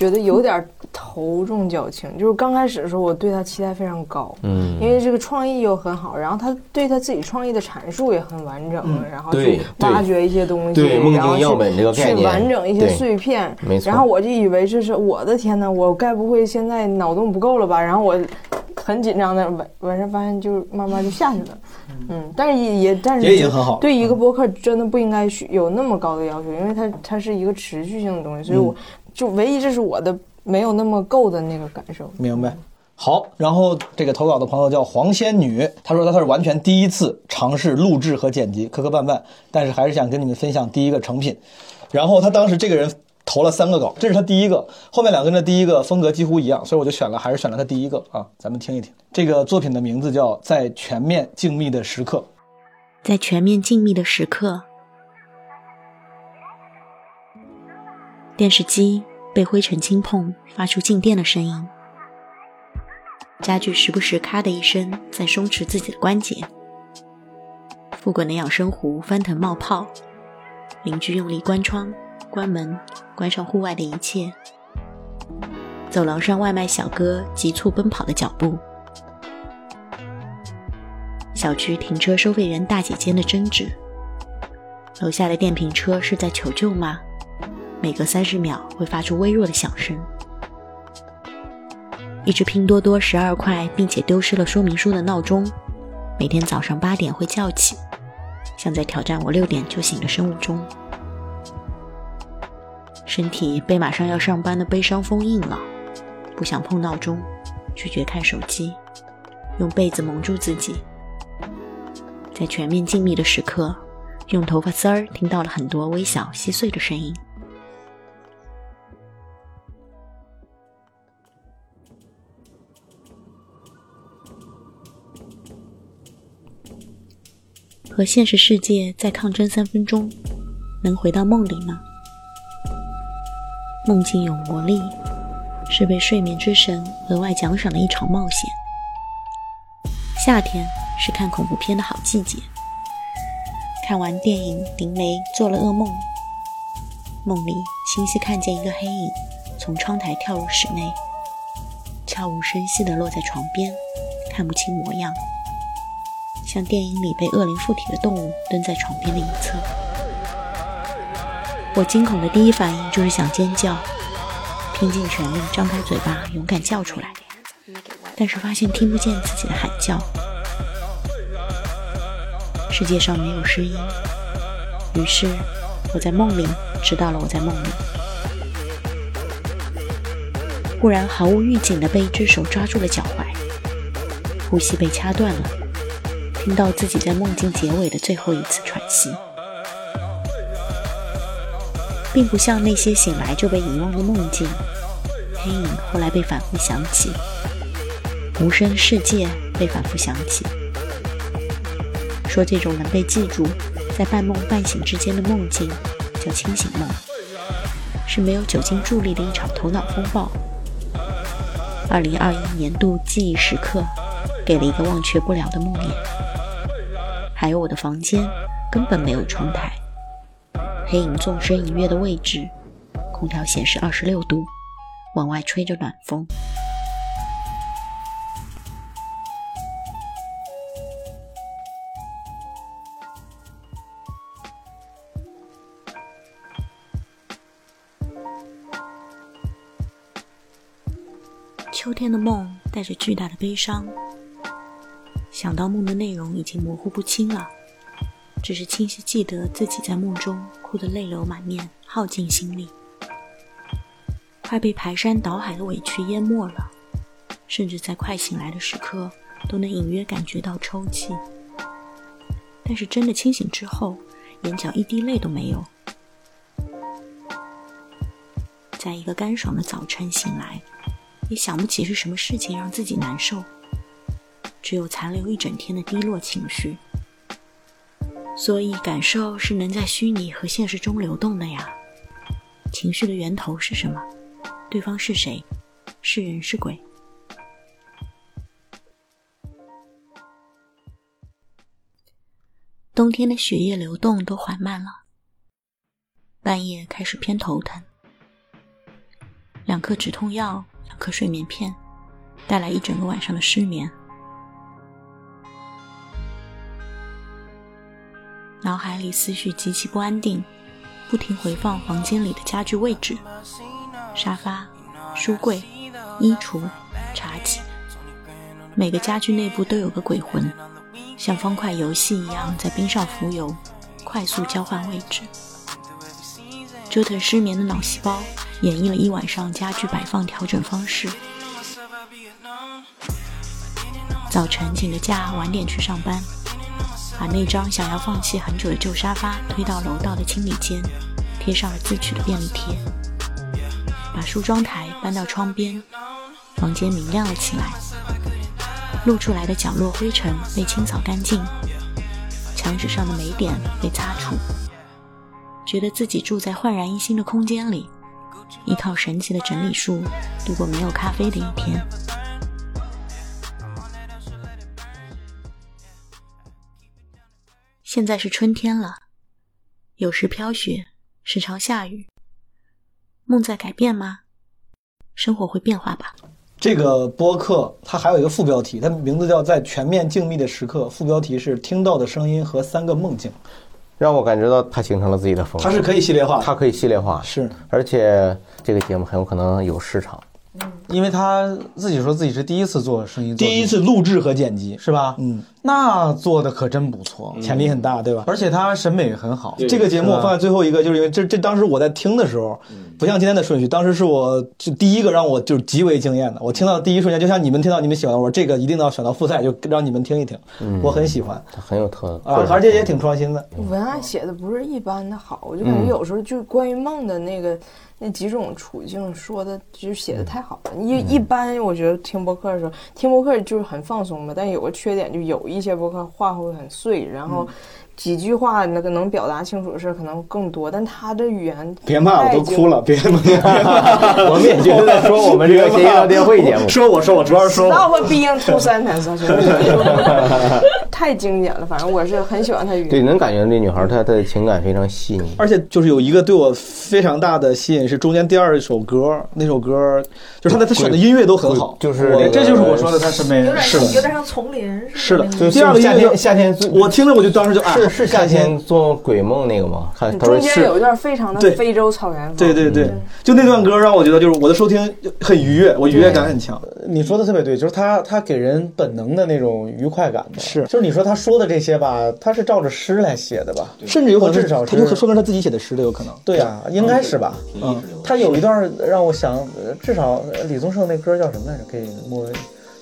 觉得有点头重脚轻。就是刚开始的时候，我对他期待非常高，嗯。因为这个创意又很好，然后他对他自己创意的阐述也很完整，嗯。然后对去挖掘一些东西，对。梦境然后去样本这个概去完整一些碎片，没错。然后我就以为这是我的天呐，我该不会现在脑洞不够了吧？然后我很紧张的晚晚上发现就慢慢就下去了，嗯，但是也也但是也已经很好对一个播客真的不应该许有那么高的要求，因为它它是一个持续性的东西，所以我就唯一这是我的没有那么够的那个感受。明白。好，然后这个投稿的朋友叫黄仙女，她说她是完全第一次尝试录制和剪辑，磕磕绊绊，但是还是想跟你们分享第一个成品。然后她当时这个人投了三个稿，这是他第一个，后面两个人的第一个风格几乎一样，所以我就选了，还是选了他第一个啊，咱们听一听。这个作品的名字叫《在全面静谧的时刻》。在全面静谧的时刻，电视机被灰尘轻碰，发出静电的声音。家具时不时咔的一声，在松弛自己的关节。复滚的养生壶翻腾冒泡，邻居用力关窗、关门，关上户外的一切。走廊上外卖小哥急促奔跑的脚步。小区停车收费员大姐间的争执。楼下的电瓶车是在求救吗？每隔三十秒会发出微弱的响声。一只拼多多十二块并且丢失了说明书的闹钟，每天早上八点会叫起，像在挑战我六点就醒的生物钟。身体被马上要上班的悲伤封印了，不想碰闹钟，拒绝看手机，用被子蒙住自己。在全面静谧的时刻，用头发丝儿听到了很多微小细碎的声音。和现实世界再抗争三分钟，能回到梦里吗？梦境有魔力，是被睡眠之神额外奖赏的一场冒险。夏天是看恐怖片的好季节。看完电影，林雷做了噩梦，梦里清晰看见一个黑影从窗台跳入室内，悄无声息地落在床边，看不清模样，像电影里被恶灵附体的动物蹲在床边的一侧。我惊恐的第一反应就是想尖叫，拼尽全力张开嘴巴勇敢叫出来，但是发现听不见自己的喊叫。世界上没有声音，于是我在梦里知道了我在梦里。忽然毫无预警的被一只手抓住了脚踝，呼吸被掐断了，听到自己在梦境结尾的最后一次喘息。并不像那些醒来就被遗忘的梦境，黑影后来被反复想起，无声世界被反复想起。说这种能被记住，在半梦半醒之间的梦境叫清醒梦，是没有酒精助力的一场头脑风暴。二零二一年度记忆时刻，给了一个忘却不了的梦魇。还有我的房间根本没有窗台。黑影纵身一跃的位置，空调显示二十六度，往外吹着暖风。秋天的梦带着巨大的悲伤，想到梦的内容已经模糊不清了。只是清晰记得自己在梦中哭得泪流满面，耗尽心力，快被排山倒海的委屈淹没了，甚至在快醒来的时刻都能隐约感觉到抽泣。但是真的清醒之后，眼角一滴泪都没有。在一个干爽的早晨醒来，也想不起是什么事情让自己难受，只有残留一整天的低落情绪。所以，感受是能在虚拟和现实中流动的呀。情绪的源头是什么？对方是谁？是人是鬼？冬天的血液流动都缓慢了，半夜开始偏头疼，两颗止痛药，两颗睡眠片，带来一整个晚上的失眠。脑海里思绪极其不安定，不停回放房间里的家具位置：沙发、书柜、衣橱、茶几。每个家具内部都有个鬼魂，像方块游戏一样在冰上浮游，快速交换位置。折腾失眠的脑细胞演绎了一晚上家具摆放调整方式。早晨请个假，晚点去上班。把那张想要放弃很久的旧沙发推到楼道的清理间，贴上了自取的便利贴。把梳妆台搬到窗边，房间明亮了起来。露出来的角落灰尘被清扫干净，墙纸上的霉点被擦除。觉得自己住在焕然一新的空间里，依靠神奇的整理术度过没有咖啡的一天。现在是春天了，有时飘雪，时常下雨。梦在改变吗？生活会变化吧。这个播客它还有一个副标题，它名字叫《在全面静谧的时刻》，副标题是“听到的声音和三个梦境”，让我感觉到它形成了自己的风格。它是可以系列化，它可以系列化，是，而且这个节目很有可能有市场。因为他自己说自己是第一次做声音，第一次录制和剪辑，是吧？嗯，那做的可真不错，潜力很大，对吧？而且他审美很好。这个节目放在最后一个，就是因为这这当时我在听的时候，不像今天的顺序，当时是我就第一个让我就是极为惊艳的。我听到第一瞬间，就像你们听到你们喜欢，我说这个一定要选到复赛，就让你们听一听。我很喜欢，它很有特啊，而且也挺创新的。文案写的不是一般的好，我就感觉有时候就关于梦的那个。那几种处境说的就写的太好了。一一般我觉得听播客的时候，听播客就是很放松嘛。但有个缺点，就有一些播客话会很碎，然后几句话那个能表达清楚的事可能更多，但他的语言别骂我都哭了，别骂，我们也就是在说我们这个谐音聊天会节目。说我说我主要是说我 Stop being two sentence，太经典了。反正我是很喜欢他语言。对，能感觉这女孩她的情感非常细腻。而且就是有一个对我非常大的吸引是中间第二首歌，那首歌就是他的他选的音乐都很好，就是这就是我说的他审美有点是有点像丛林是的。第二个夏天夏天我听着我就当时就啊是是夏天做鬼梦那个吗？看他说中间有一段非常的非洲草原风。对对对，就那段歌让我觉得就是我的收听很愉悦，我愉悦感很强。你说的特别对，就是他他给人本能的那种愉快感的，是就是你说他说的这些吧，他是照着诗来写的吧，甚至有可能是至少他有可说明他自己写的诗都有可能。对啊，应该是吧？嗯，他有一段让我想，呃至少呃李宗盛那歌叫什么来着？给莫文，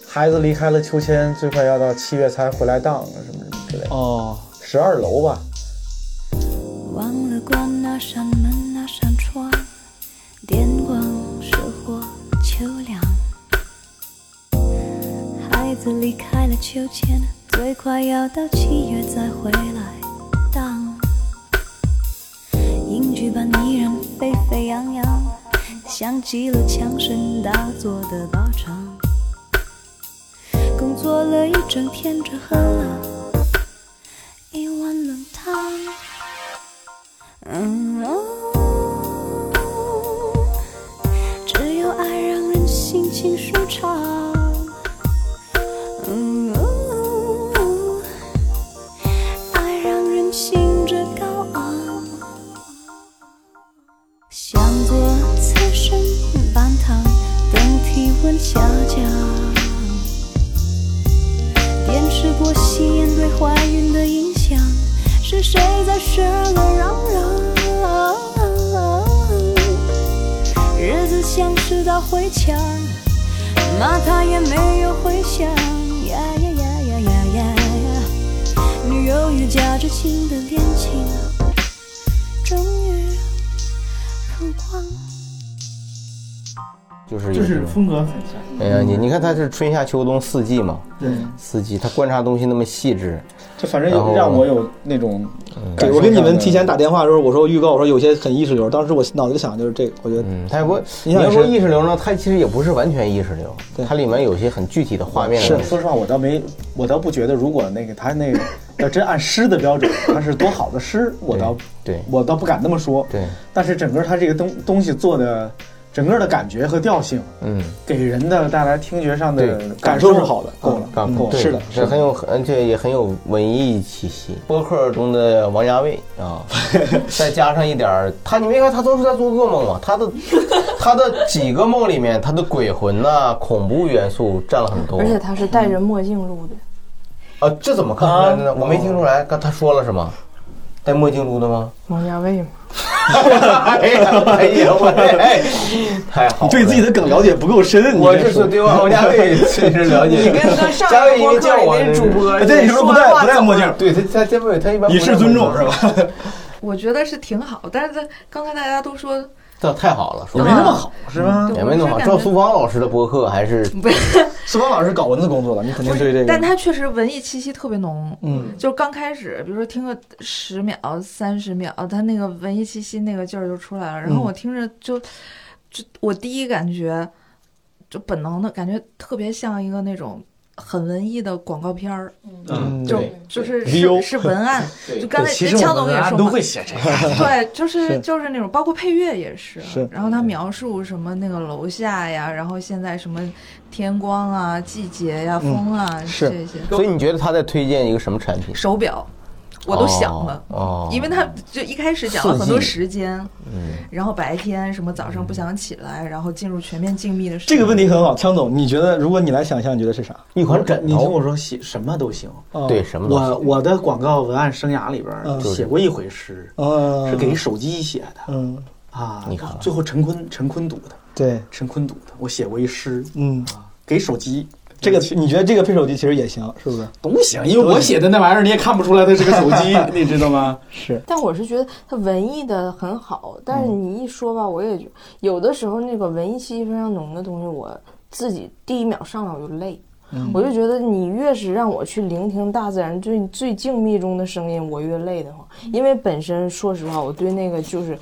孩子离开了秋千，最快要到七月才回来荡，什么什么之类的。哦，十二楼吧。忘了关那扇门那扇窗，电光射火秋凉。孩子离开了秋千，最快要到七月再回来荡。英剧般依然沸沸扬扬，像极了枪声大作的靶场。工作了一整天，只喝了风格很像。哎呀，你你看他是春夏秋冬四季嘛，对，四季他观察东西那么细致，就反正有让我有那种感对，我跟你们提前打电话的时候，我说预告，我说有些很意识流，当时我脑子里想的就是这个，我觉得，嗯，他也不，你要说意识流呢，它其实也不是完全意识流，它里面有些很具体的画面是。说实话，我倒没，我倒不觉得，如果那个他那个要真按诗的标准，他是多好的诗，我倒对，我倒不敢那么说。对，但是整个他这个东东西做的，整个的感觉和调性，嗯，给人的带来听觉上的感受是好的够了，嗯够了。是的，是很有而且也很有文艺气息。播客中的王家卫啊，再加上一点儿，他你没看他都是在做噩梦嘛？他的 他的几个梦里面，他的鬼魂呐、恐怖元素占了很多。而且他是戴着墨镜录的，啊，这怎么看出来的呢？我没听出来，刚他说了是吗？戴墨镜录的吗？王家卫嘛。哎呀，哎呀，我哎，太好了！你对自己的梗了解不够深，你我就这是对王家卫确实了解。你跟他上家卫因一播客那主播，对，你说不戴不戴墨镜，对他他他不他一般以示尊重是吧？我觉得是挺好，但是刚才大家都说这太好了，说也没那么好是吧？也没那么好。赵苏芳老师的播客还是不是，苏芳老师搞文字工作的，你肯定对这个。但他确实文艺气息特别浓，嗯，就刚开始，比如说听个十秒、三十秒，他那个文艺气息那个劲儿就出来了。然后我听着就，就我第一感觉，就本能的感觉特别像一个那种很文艺的广告片儿，就嗯就就是是是文案，就刚才对其实枪我们文案总也说嘛都会写这个。对，就是是。就是那种，包括配乐也是，是。然后他描述什么那个楼下呀，然后现在什么天光啊、季节呀、风啊这些，所以你觉得他在推荐一个什么产品？手表。我都想了，哦，因为他就一开始讲了很多时间，嗯，然后白天什么早上不想起来，然后进入全面静谧的时间。这个问题很好，枪总，你觉得如果你来想象，你觉得是啥？一款枕你听我说，写什么都行。哦对，什么都我行。我的广告文案生涯里边嗯写过一回诗，嗯是给手机写的嗯，啊。你看最后陈坤陈坤读的，对，陈坤读的，我写过一诗，嗯，给手机。这个你觉得这个配手机其实也行，是不是？都行，因为我写的那玩意儿你也看不出来它是个手机，你知道吗？是。但我是觉得它文艺的很好，但是你一说吧，我也觉有的时候那个文艺气息非常浓的东西，我自己第一秒上来我就累。嗯我就觉得你越是让我去聆听大自然最最静谧中的声音，我越累得慌。因为本身说实话，我对那个就是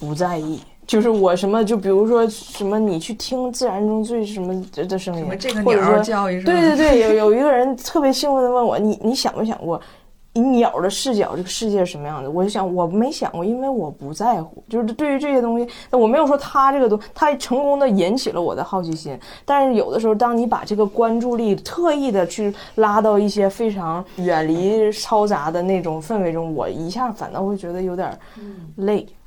不在意。就是我什么，就比如说什么，你去听自然中最什么的声音，或者说叫一声对对对，有有一个人特别兴奋的问我，你你想没想过，以鸟的视角，这个世界是什么样的？我就想，我没想过，因为我不在乎。就是对于这些东西，我没有说他这个东，他成功的引起了我的好奇心。但是有的时候，当你把这个关注力特意的去拉到一些非常远离嘈杂的那种氛围中，我一下反倒会觉得有点累。嗯，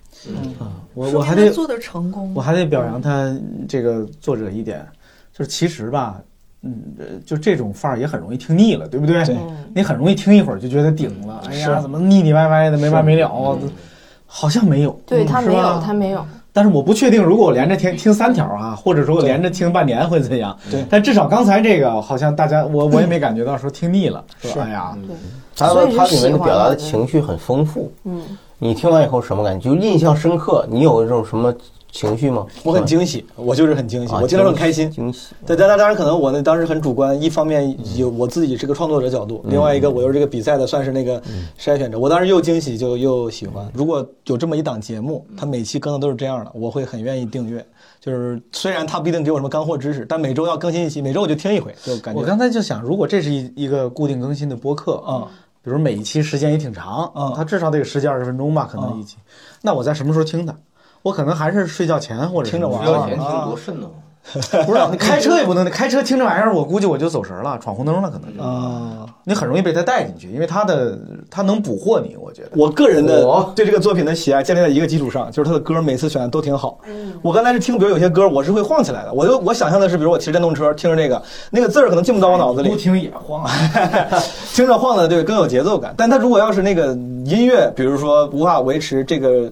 我说我还得做的成功，我还得表扬他这个作者一点，就是其实吧，嗯，呃就这种范儿也很容易听腻了，对不对？对你很容易听一会儿就觉得顶了，哎呀，怎么腻腻歪歪的没完没了？好像没有，对他没有，他没有。但是我不确定，如果我连着听听三条啊，或者说我连着听半年会怎样？对但至少刚才这个好像大家我我也没感觉到说听腻了，是吧？哎呀，他所以它里面表达的的情绪很丰富。嗯，你听完以后什么感觉？就印象深刻。你有这种什么情绪吗？我很惊喜，我就是很惊喜，啊我听着很开心。惊喜。对，但当当然可能我那当时很主观，一方面有我自己是个创作者角度，另外一个我又是这个比赛的算是那个筛选者，我当时又惊喜就又喜欢。如果有这么一档节目，它每期更的都是这样的，我会很愿意订阅。就是虽然它不一定给我什么干货知识，但每周要更新一期，每周我就听一回，就感觉我刚才就想，如果这是一一个固定更新的播客啊，比如每一期时间也挺长嗯它至少得有十几二十分钟吧，可能一期。那我在什么时候听它？我可能还是睡觉前或者听着玩儿。睡觉前听啊多瘆得慌。不是，你开车也不能，你开车听这玩意儿，我估计我就走神了，闯红灯了，可能就啊。你很容易被他带进去，因为他的他能捕获你，我觉得。我个人的对这个作品的喜爱建立在一个基础上，就是他的歌每次选的都挺好。我刚才是听，比如有些歌我是会晃起来的，我就我想象的是，比如我骑着电动车听着那个，那个字儿可能进不到我脑子里，不听也晃。听着晃的对更有节奏感。但他如果要是那个音乐，比如说无法维持这个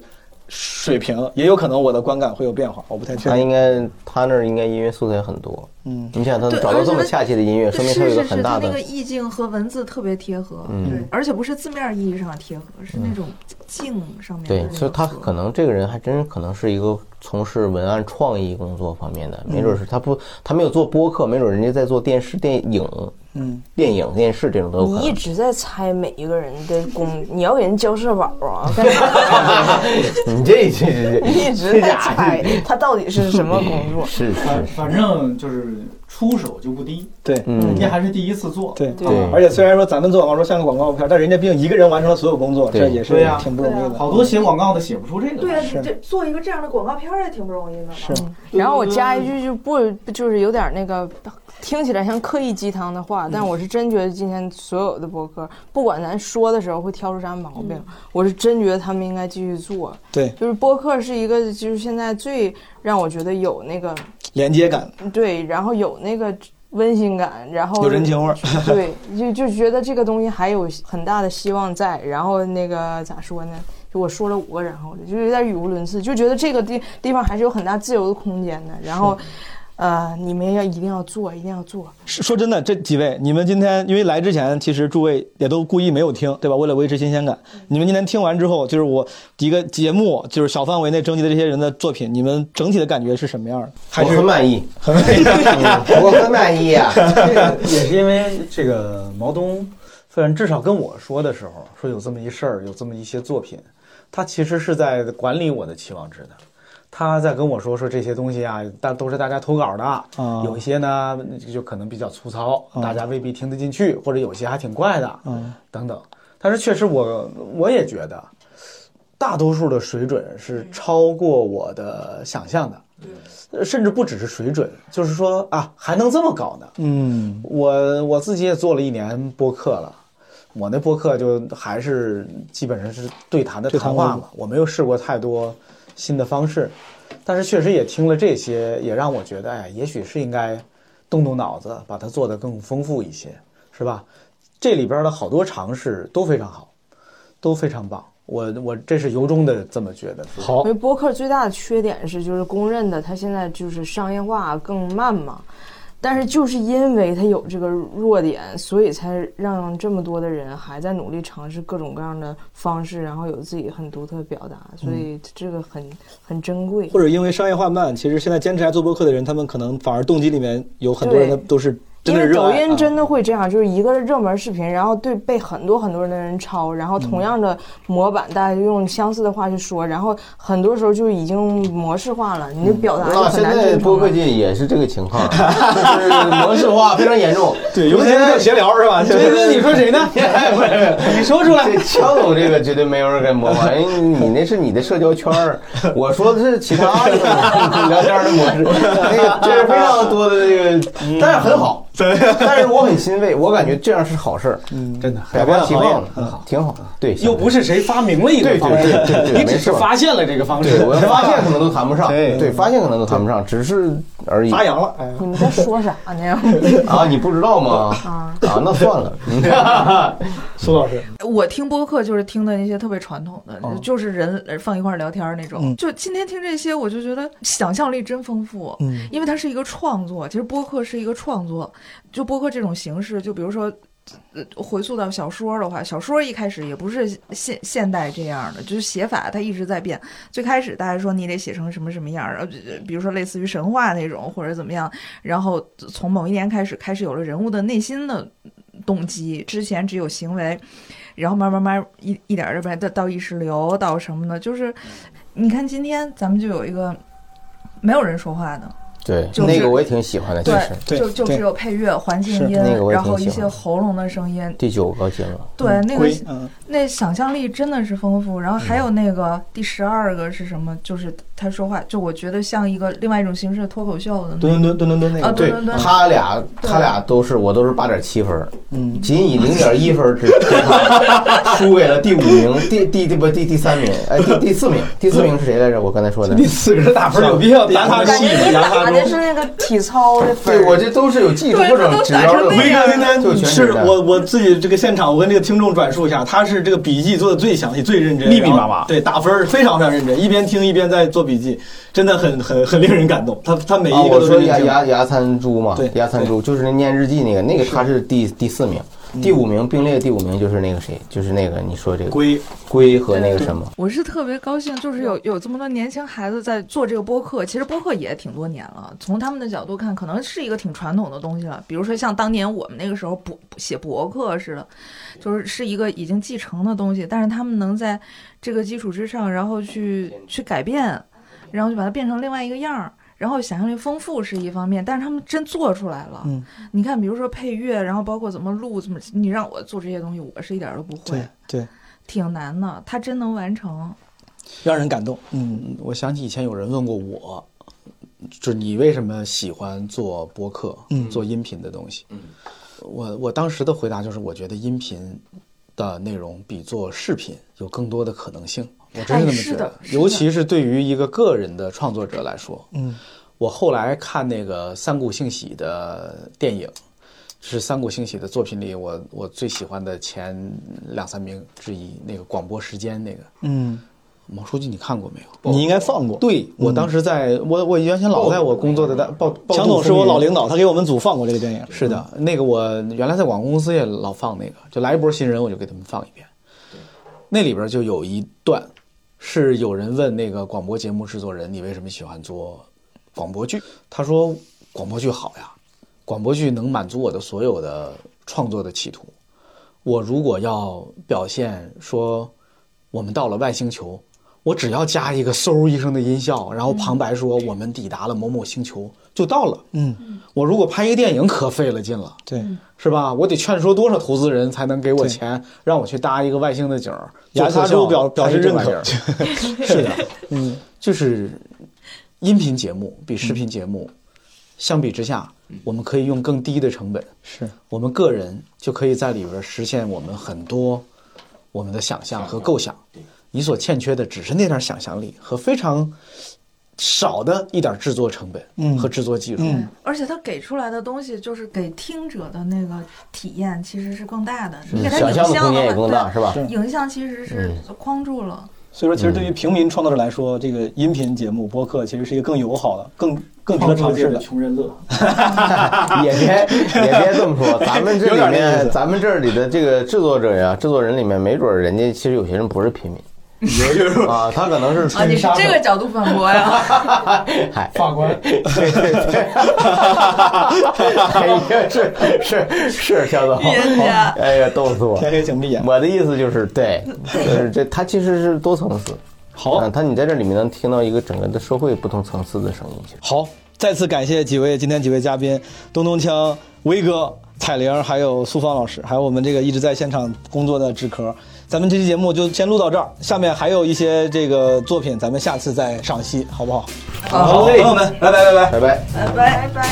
水平，也有可能我的观感会有变化，我不太确定。他应该，他那儿应该音乐素材很多。嗯，你想他对找到这么恰切的音乐，说明他有很大的它那个意境和文字特别贴合，嗯对，而且不是字面意义上的贴合，是那种静上面的对，所以他可能这个人还真可能是一个从事文案创意工作方面的，没准是他不，他没有做播客，没准人家在做电视、电影、嗯，电影、电视这种都有可能。你一直在猜每一个人的工，你要给人交社保啊？你这这你一直在猜他到底是什么工作？是是反正就是出手就不低，对，嗯。人家还是第一次做，对。对。而且虽然说咱们做广告说像个广告片，但人家毕竟一个人完成了所有工作，这也是挺不容易的。好多写广告的写不出这个。来。对啊，是。这做一个这样的广告片也挺不容易的嘛。是。然后我加一句就不就是有点那个听起来像刻意鸡汤的话，但我是真觉得今天所有的博客，不管咱说的时候会挑出啥毛病，我是真觉得他们应该继续做。对。就是播客是一个就是现在最让我觉得有那个连接感，对，然后有那个温馨感，然后有人情味儿。对，就就觉得这个东西还有很大的希望在。然后那个咋说呢？就我说了五个然后，就有点语无伦次，就觉得这个地地方还是有很大自由的空间的。然后，呃，你们要一定要做，一定要做。是说真的，这几位，你们今天因为来之前，其实诸位也都故意没有听，对吧？为了维持新鲜感，你们今天听完之后，就是我一个节目，就是小范围内征集的这些人的作品，你们整体的感觉是什么样的？还我是很满意，很满意。我很满意啊。这个也是因为这个毛东，虽然至少跟我说的时候，说有这么一事儿，有这么一些作品，他其实是在管理我的期望值的。他在跟我说说这些东西啊，但都是大家投稿的，嗯有一些呢就可能比较粗糙，啊。大家未必听得进去，或者有些还挺怪的，嗯等等。但是确实我我也觉得，大多数的水准是超过我的想象的。呃甚至不只是水准，就是说啊，还能这么搞呢。嗯。我我自己也做了一年播客了，我那播客就还是基本上是对谈的谈谈话嘛，我没有试过太多新的方式，但是确实也听了这些，也让我觉得，哎，也许是应该动动脑子，把它做得更丰富一些，是吧？这里边的好多尝试都非常好，都非常棒，我我这是由衷的这么觉得。好因为播客最大的缺点是，就是公认的，它现在就是商业化更慢嘛。但是就是因为他有这个弱点，所以才让这么多的人还在努力尝试各种各样的方式，然后有自己很独特的表达，所以这个很很珍贵。或者因为商业化慢，其实现在坚持来做播客的人，他们可能反而动机里面有很多人的都是因为抖音真的会这样，就是一个热门视频，然后对被很多很多人的人抄，然后同样的模板，大家就用相似的话去说，然后很多时候就已经模式化了，你的表达就很难在播客。界也是这个情况，就是模式化非常严重。对尤其是这闲聊是吧这这个你说谁呢 你说出来这枪总这个绝对没有人敢模仿，因为你那是你的社交圈儿，我说的是其他的聊天的模式，那个这是非常多的这个，但是很好。但是我很欣慰，我感觉这样是好事儿，嗯，真的百花齐放行很好，挺好。对，又不是谁发明了一个方式，对对对对，你只是发现了这个方式，我要发现 可能都谈不上，对对，发现可能都谈不上，只是而已。发扬了，哎，你们在说啥呢？啊，你不知道吗？啊啊，那算了。苏老师，我听播客就是听的那些特别传统的，哦就是人呃放一块儿聊天儿那种。嗯就今天听这些，我就觉得想象力真丰富。嗯因为它是一个创作，其实播客是一个创作。就播客这种形式，就比如说。呃，回溯到小说的话，小说一开始也不是现现代这样的，就是写法它一直在变。最开始大家说你得写成什么什么样儿，呃，比如说类似于神话那种或者怎么样，然后从某一年开始，开始有了人物的内心的动机，之前只有行为，然后慢慢慢一一点儿一点儿到到意识流，到什么呢？就是你看今天咱们就有一个没有人说话的。对，就是那个我也挺喜欢的，其对实，就就只有配乐、环境音然后一些喉咙的声音。第九个节目，对，那个嗯那想象力真的是丰富。然后还有那个第十二个是什么？就是他说话，就我觉得像一个另外一种形式的脱口秀的那嗯种。蹲蹲蹲蹲蹲那个，啊，对他俩他俩都是我都是八点七分，嗯，仅以零点一分之输给了第五名，第第第不第第三名，哎第第四名，第四名是谁来着？我刚才说的第四个是打分有必要打他感觉你打打的是那个体操的分儿。对我这都是有技术或者指标的，没哥今就天是全是我我自己这个现场，我跟这个听众转述一下，他是这个笔记做的最详细、最认真，密密麻麻对，打分儿非常非常认真，一边听一边在做笔记，真的很很很令人感动。他他每啊，一个都是认真牙牙牙餐猪嘛，对牙餐猪就是那念日记那个，那个他是第第四名，第五名并列第五名就是那个谁，就是那个你说这个龟龟和那个什么，我是特别高兴，就是有有这么多年轻孩子在做这个播客。其实播客也挺多年了，从他们的角度看，可能是一个挺传统的东西了。比如说像当年我们那个时候博写博客似的，就是是一个已经继承的东西，但是他们能在这个基础之上，然后去去改变，然后就把它变成另外一个样儿。然后想象力丰富是一方面，但是他们真做出来了。嗯，你看，比如说配乐，然后包括怎么录，怎么你让我做这些东西，我是一点儿都不会对，对，挺难的。他真能完成。让人感动。嗯，我想起以前有人问过我，就是你为什么喜欢做播客，嗯做音频的东西？我我当时的回答就是，我觉得音频的内容比做视频有更多的可能性。我真是那么觉得尤其是对于一个个人的创作者来说，嗯，我后来看那个三谷幸喜的电影，是三谷幸喜的作品里我我最喜欢的前两三名之一，那个广播时间那个。嗯，毛书记，你看过没有？你应该放过。对我当时在我我原先老在我工作的单报报强总是我老领导，他给我们组放过这个电影。是的，那个我原来在广告公司也老放那个，就来一波新人我就给他们放一遍。那里边就有一段是有人问那个广播节目制作人，你为什么喜欢做广播剧？他说广播剧好呀，广播剧能满足我的所有的创作的企图。我如果要表现说我们到了外星球，我只要加一个嗖一声的音效，然后旁白说我们抵达了某某星球，就到了。嗯，我如果拍一个电影可费了劲了，对，是吧？我得劝说多少投资人才能给我钱，让我去搭一个外星的景儿？做特效。牙擦猪表表示认可。是的，嗯，就是音频节目比视频节目相比之下，我们可以用更低的成本，是。我们个人就可以在里边实现我们很多我们的想象和构想。你所欠缺的只是那点想象力和非常少的一点制作成本嗯和制作技术。嗯而且他给出来的东西，就是给听者的那个体验其实是更大的。你给他影想象的空间也更大是吧影像其实是嗯框住了。所以说，其实对于平民创作者来说，这个音频节目、播客其实是一个更友好的、更更值得尝试的。穷人乐，也别也别这么说，咱们这里面咱们这里的这个制作者呀、制作人里面，没准人家其实有些人不是平民，啊，他可能是啊，你是这个角度反驳呀？嗨，法官，对对对，哎呀，是是是，肖总，哎呀，逗死我！天黑请闭眼。我的意思就是，对，就是这，他其实是多层次。好嗯，它你在这里面能听到一个整个的社会不同层次的声音。好，再次感谢几位今天几位嘉宾，东东锵、威哥、彩玲，还有苏芳老师，还有我们这个一直在现场工作的纸壳。咱们这期节目就先录到这儿，下面还有一些这个作品，咱们下次再赏析，好不好？好朋友们，拜拜拜拜拜拜。拜拜拜拜。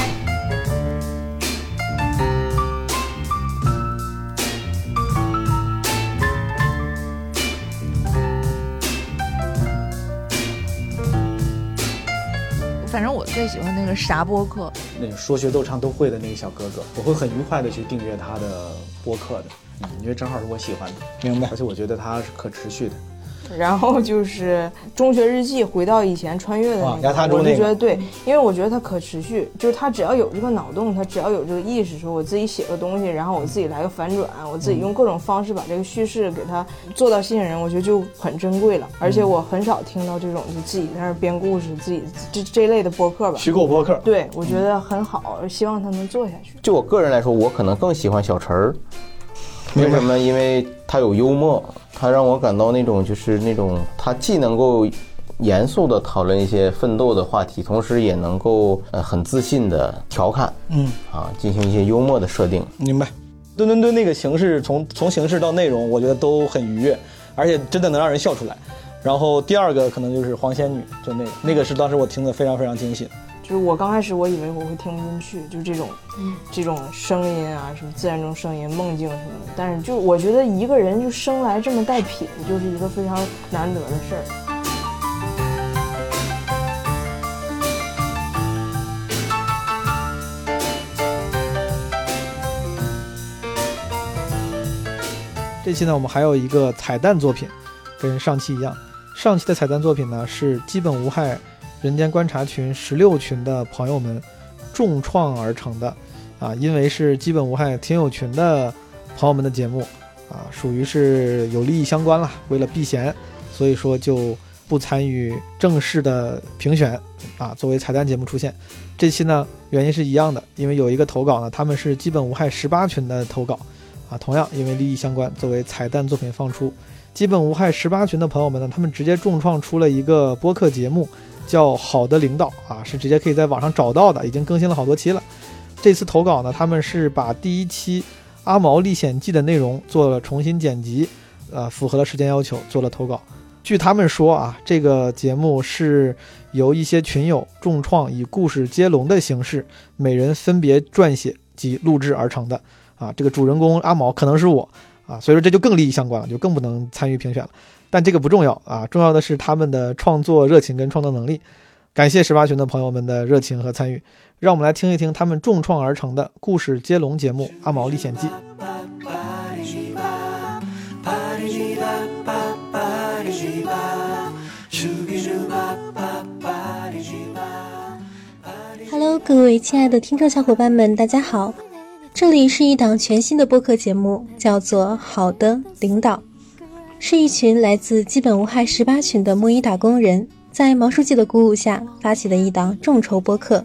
反正我最喜欢那个啥播客，那个说学逗唱都会的那个小哥哥，我会很愉快的去订阅他的播客的，嗯，因为正好是我喜欢的，明白。而且我觉得它是可持续的。然后就是《中学日记》，回到以前穿越的啊那个，我觉得对，因为我觉得它可持续，就是它只要有这个脑洞，它只要有这个意识，说我自己写个东西，然后我自己来个反转，我自己用各种方式把这个叙事给它做到吸引人，我觉得就很珍贵了。而且我很少听到这种就自己在那编故事，自己这这类的播客吧，虚构播客，对我觉得很好，希望他能做下去。就我个人来说，我可能更喜欢小陈儿。为什么？因为他有幽默，他让我感到那种就是那种他既能够严肃的讨论一些奋斗的话题，同时也能够呃很自信的调侃，嗯啊，进行一些幽默的设定。明白。蹲蹲蹲那个形式，从从形式到内容，我觉得都很愉悦，而且真的能让人笑出来。然后第二个可能就是黄仙女，就那个那个是当时我听的非常非常惊喜的。就是我刚开始我以为我会听不进去，就这种，这种声音啊，什么自然中声音、梦境什么的。但是就我觉得一个人就生来这么带品，就是一个非常难得的事儿。这期呢，我们还有一个彩蛋作品，跟上期一样。上期的彩蛋作品呢是基本无害人间观察群十六群的朋友们重创而成的，啊，因为是基本无害听友群的朋友们的节目，啊，属于是有利益相关了，为了避嫌，所以说就不参与正式的评选，啊，作为彩蛋节目出现。这期呢原因是一样的，因为有一个投稿呢，他们是基本无害十八群的投稿。啊，同样因为利益相关，作为彩蛋作品放出。基本无害十八群的朋友们呢，他们直接重创出了一个播客节目，叫《好的领导》啊，是直接可以在网上找到的，已经更新了好多期了。这次投稿呢，他们是把第一期《阿毛历险记》的内容做了重新剪辑，呃，符合了时间要求，做了投稿。据他们说啊，这个节目是由一些群友重创，以故事接龙的形式，每人分别撰写及录制而成的。啊，这个主人公阿毛可能是我啊，所以说这就更利益相关了，就更不能参与评选了。但这个不重要啊，重要的是他们的创作热情跟创作能力。感谢十八群的朋友们的热情和参与，让我们来听一听他们重创而成的故事接龙节目《阿毛历险记》。Hello，各位亲爱的听众小伙伴们，大家好。这里是一档全新的播客节目，叫做《好的领导》，是一群来自基本无害十八群的木衣打工人，在毛书记的鼓舞下发起的一档众筹播客。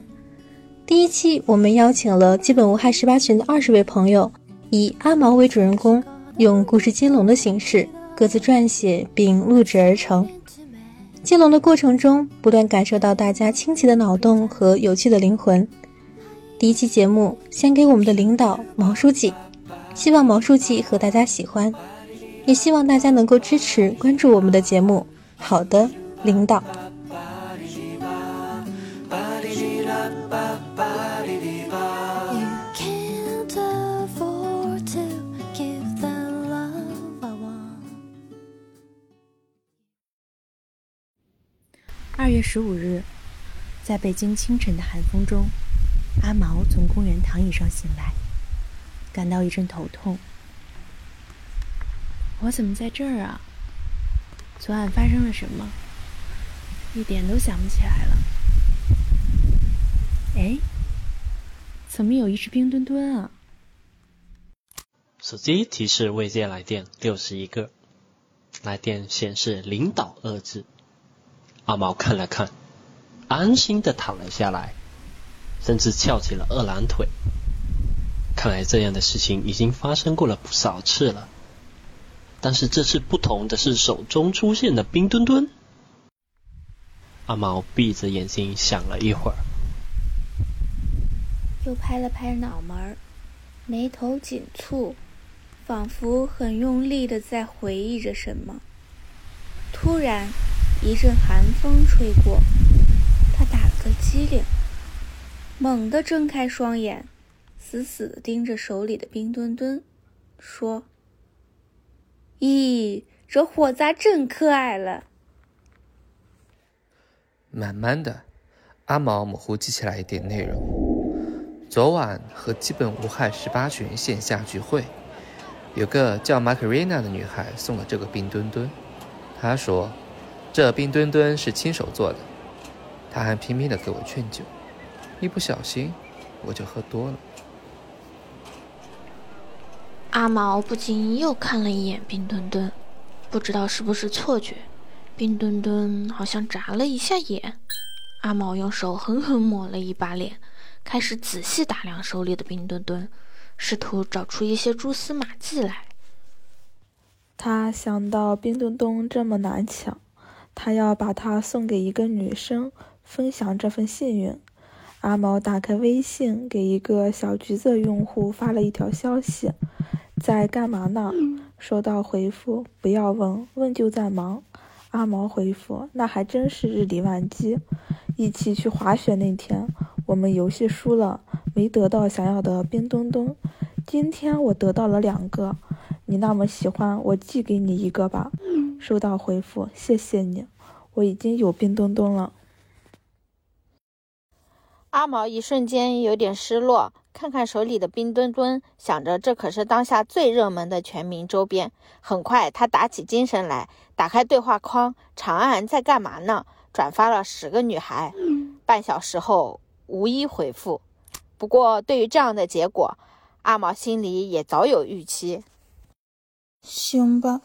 第一期，我们邀请了基本无害十八群的二十位朋友，以阿毛为主人公，用故事接龙的形式，各自撰写并录制而成。接龙的过程中，不断感受到大家清奇的脑洞和有趣的灵魂。第一期节目献给我们的领导毛书记，希望毛书记和大家喜欢，也希望大家能够支持关注我们的节目。好的，领导。二月十五日，在北京清晨的寒风中。阿毛从公园躺椅上醒来，感到一阵头痛。我怎么在这儿啊？昨晚发生了什么？一点都想不起来了。哎，怎么有一只冰墩墩啊？手机提示未接来电六十一个。来电显示“领导”二字。阿毛看了看，安心的躺了下来，甚至翘起了二郎腿。看来这样的事情已经发生过了不少次了。但是这次不同的是，手中出现的冰墩墩。阿毛闭着眼睛想了一会儿，又拍了拍脑门儿，眉头紧蹙，仿佛很用力的在回忆着什么。突然，一阵寒风吹过，他打了个激灵，猛地睁开双眼，死死的盯着手里的冰墩墩，说：“咦，这货咋真可爱了？”慢慢的，阿毛模糊记起来一点内容。昨晚和基本无害十八群线下聚会，有个叫玛卡瑞娜的女孩送了这个冰墩墩。她说，这冰墩墩是亲手做的。她还拼命的给我劝酒，一不小心我就喝多了。阿毛不禁又看了一眼冰墩墩，不知道是不是错觉。冰墩墩好像眨了一下眼，阿毛用手狠狠抹了一把脸，开始仔细打量手里的冰墩墩，试图找出一些蛛丝马迹来。他想到冰墩墩这么难抢，他要把它送给一个女生，分享这份幸运。阿毛打开微信，给一个小橘子用户发了一条消息：“在干嘛呢？”收到回复：“不要问，问就在忙。”阿毛回复：“那还真是日理万机。一起去滑雪那天，我们游戏输了，没得到想要的冰墩墩。今天我得到了两个，你那么喜欢，我寄给你一个吧。”收到回复：“谢谢你，我已经有冰墩墩了。”阿毛一瞬间有点失落，看看手里的冰墩墩，想着这可是当下最热门的全民周边。很快，他打起精神来，打开对话框，长按在干嘛呢？转发了十个女孩。半小时后，无一回复。不过，对于这样的结果，阿毛心里也早有预期。行吧，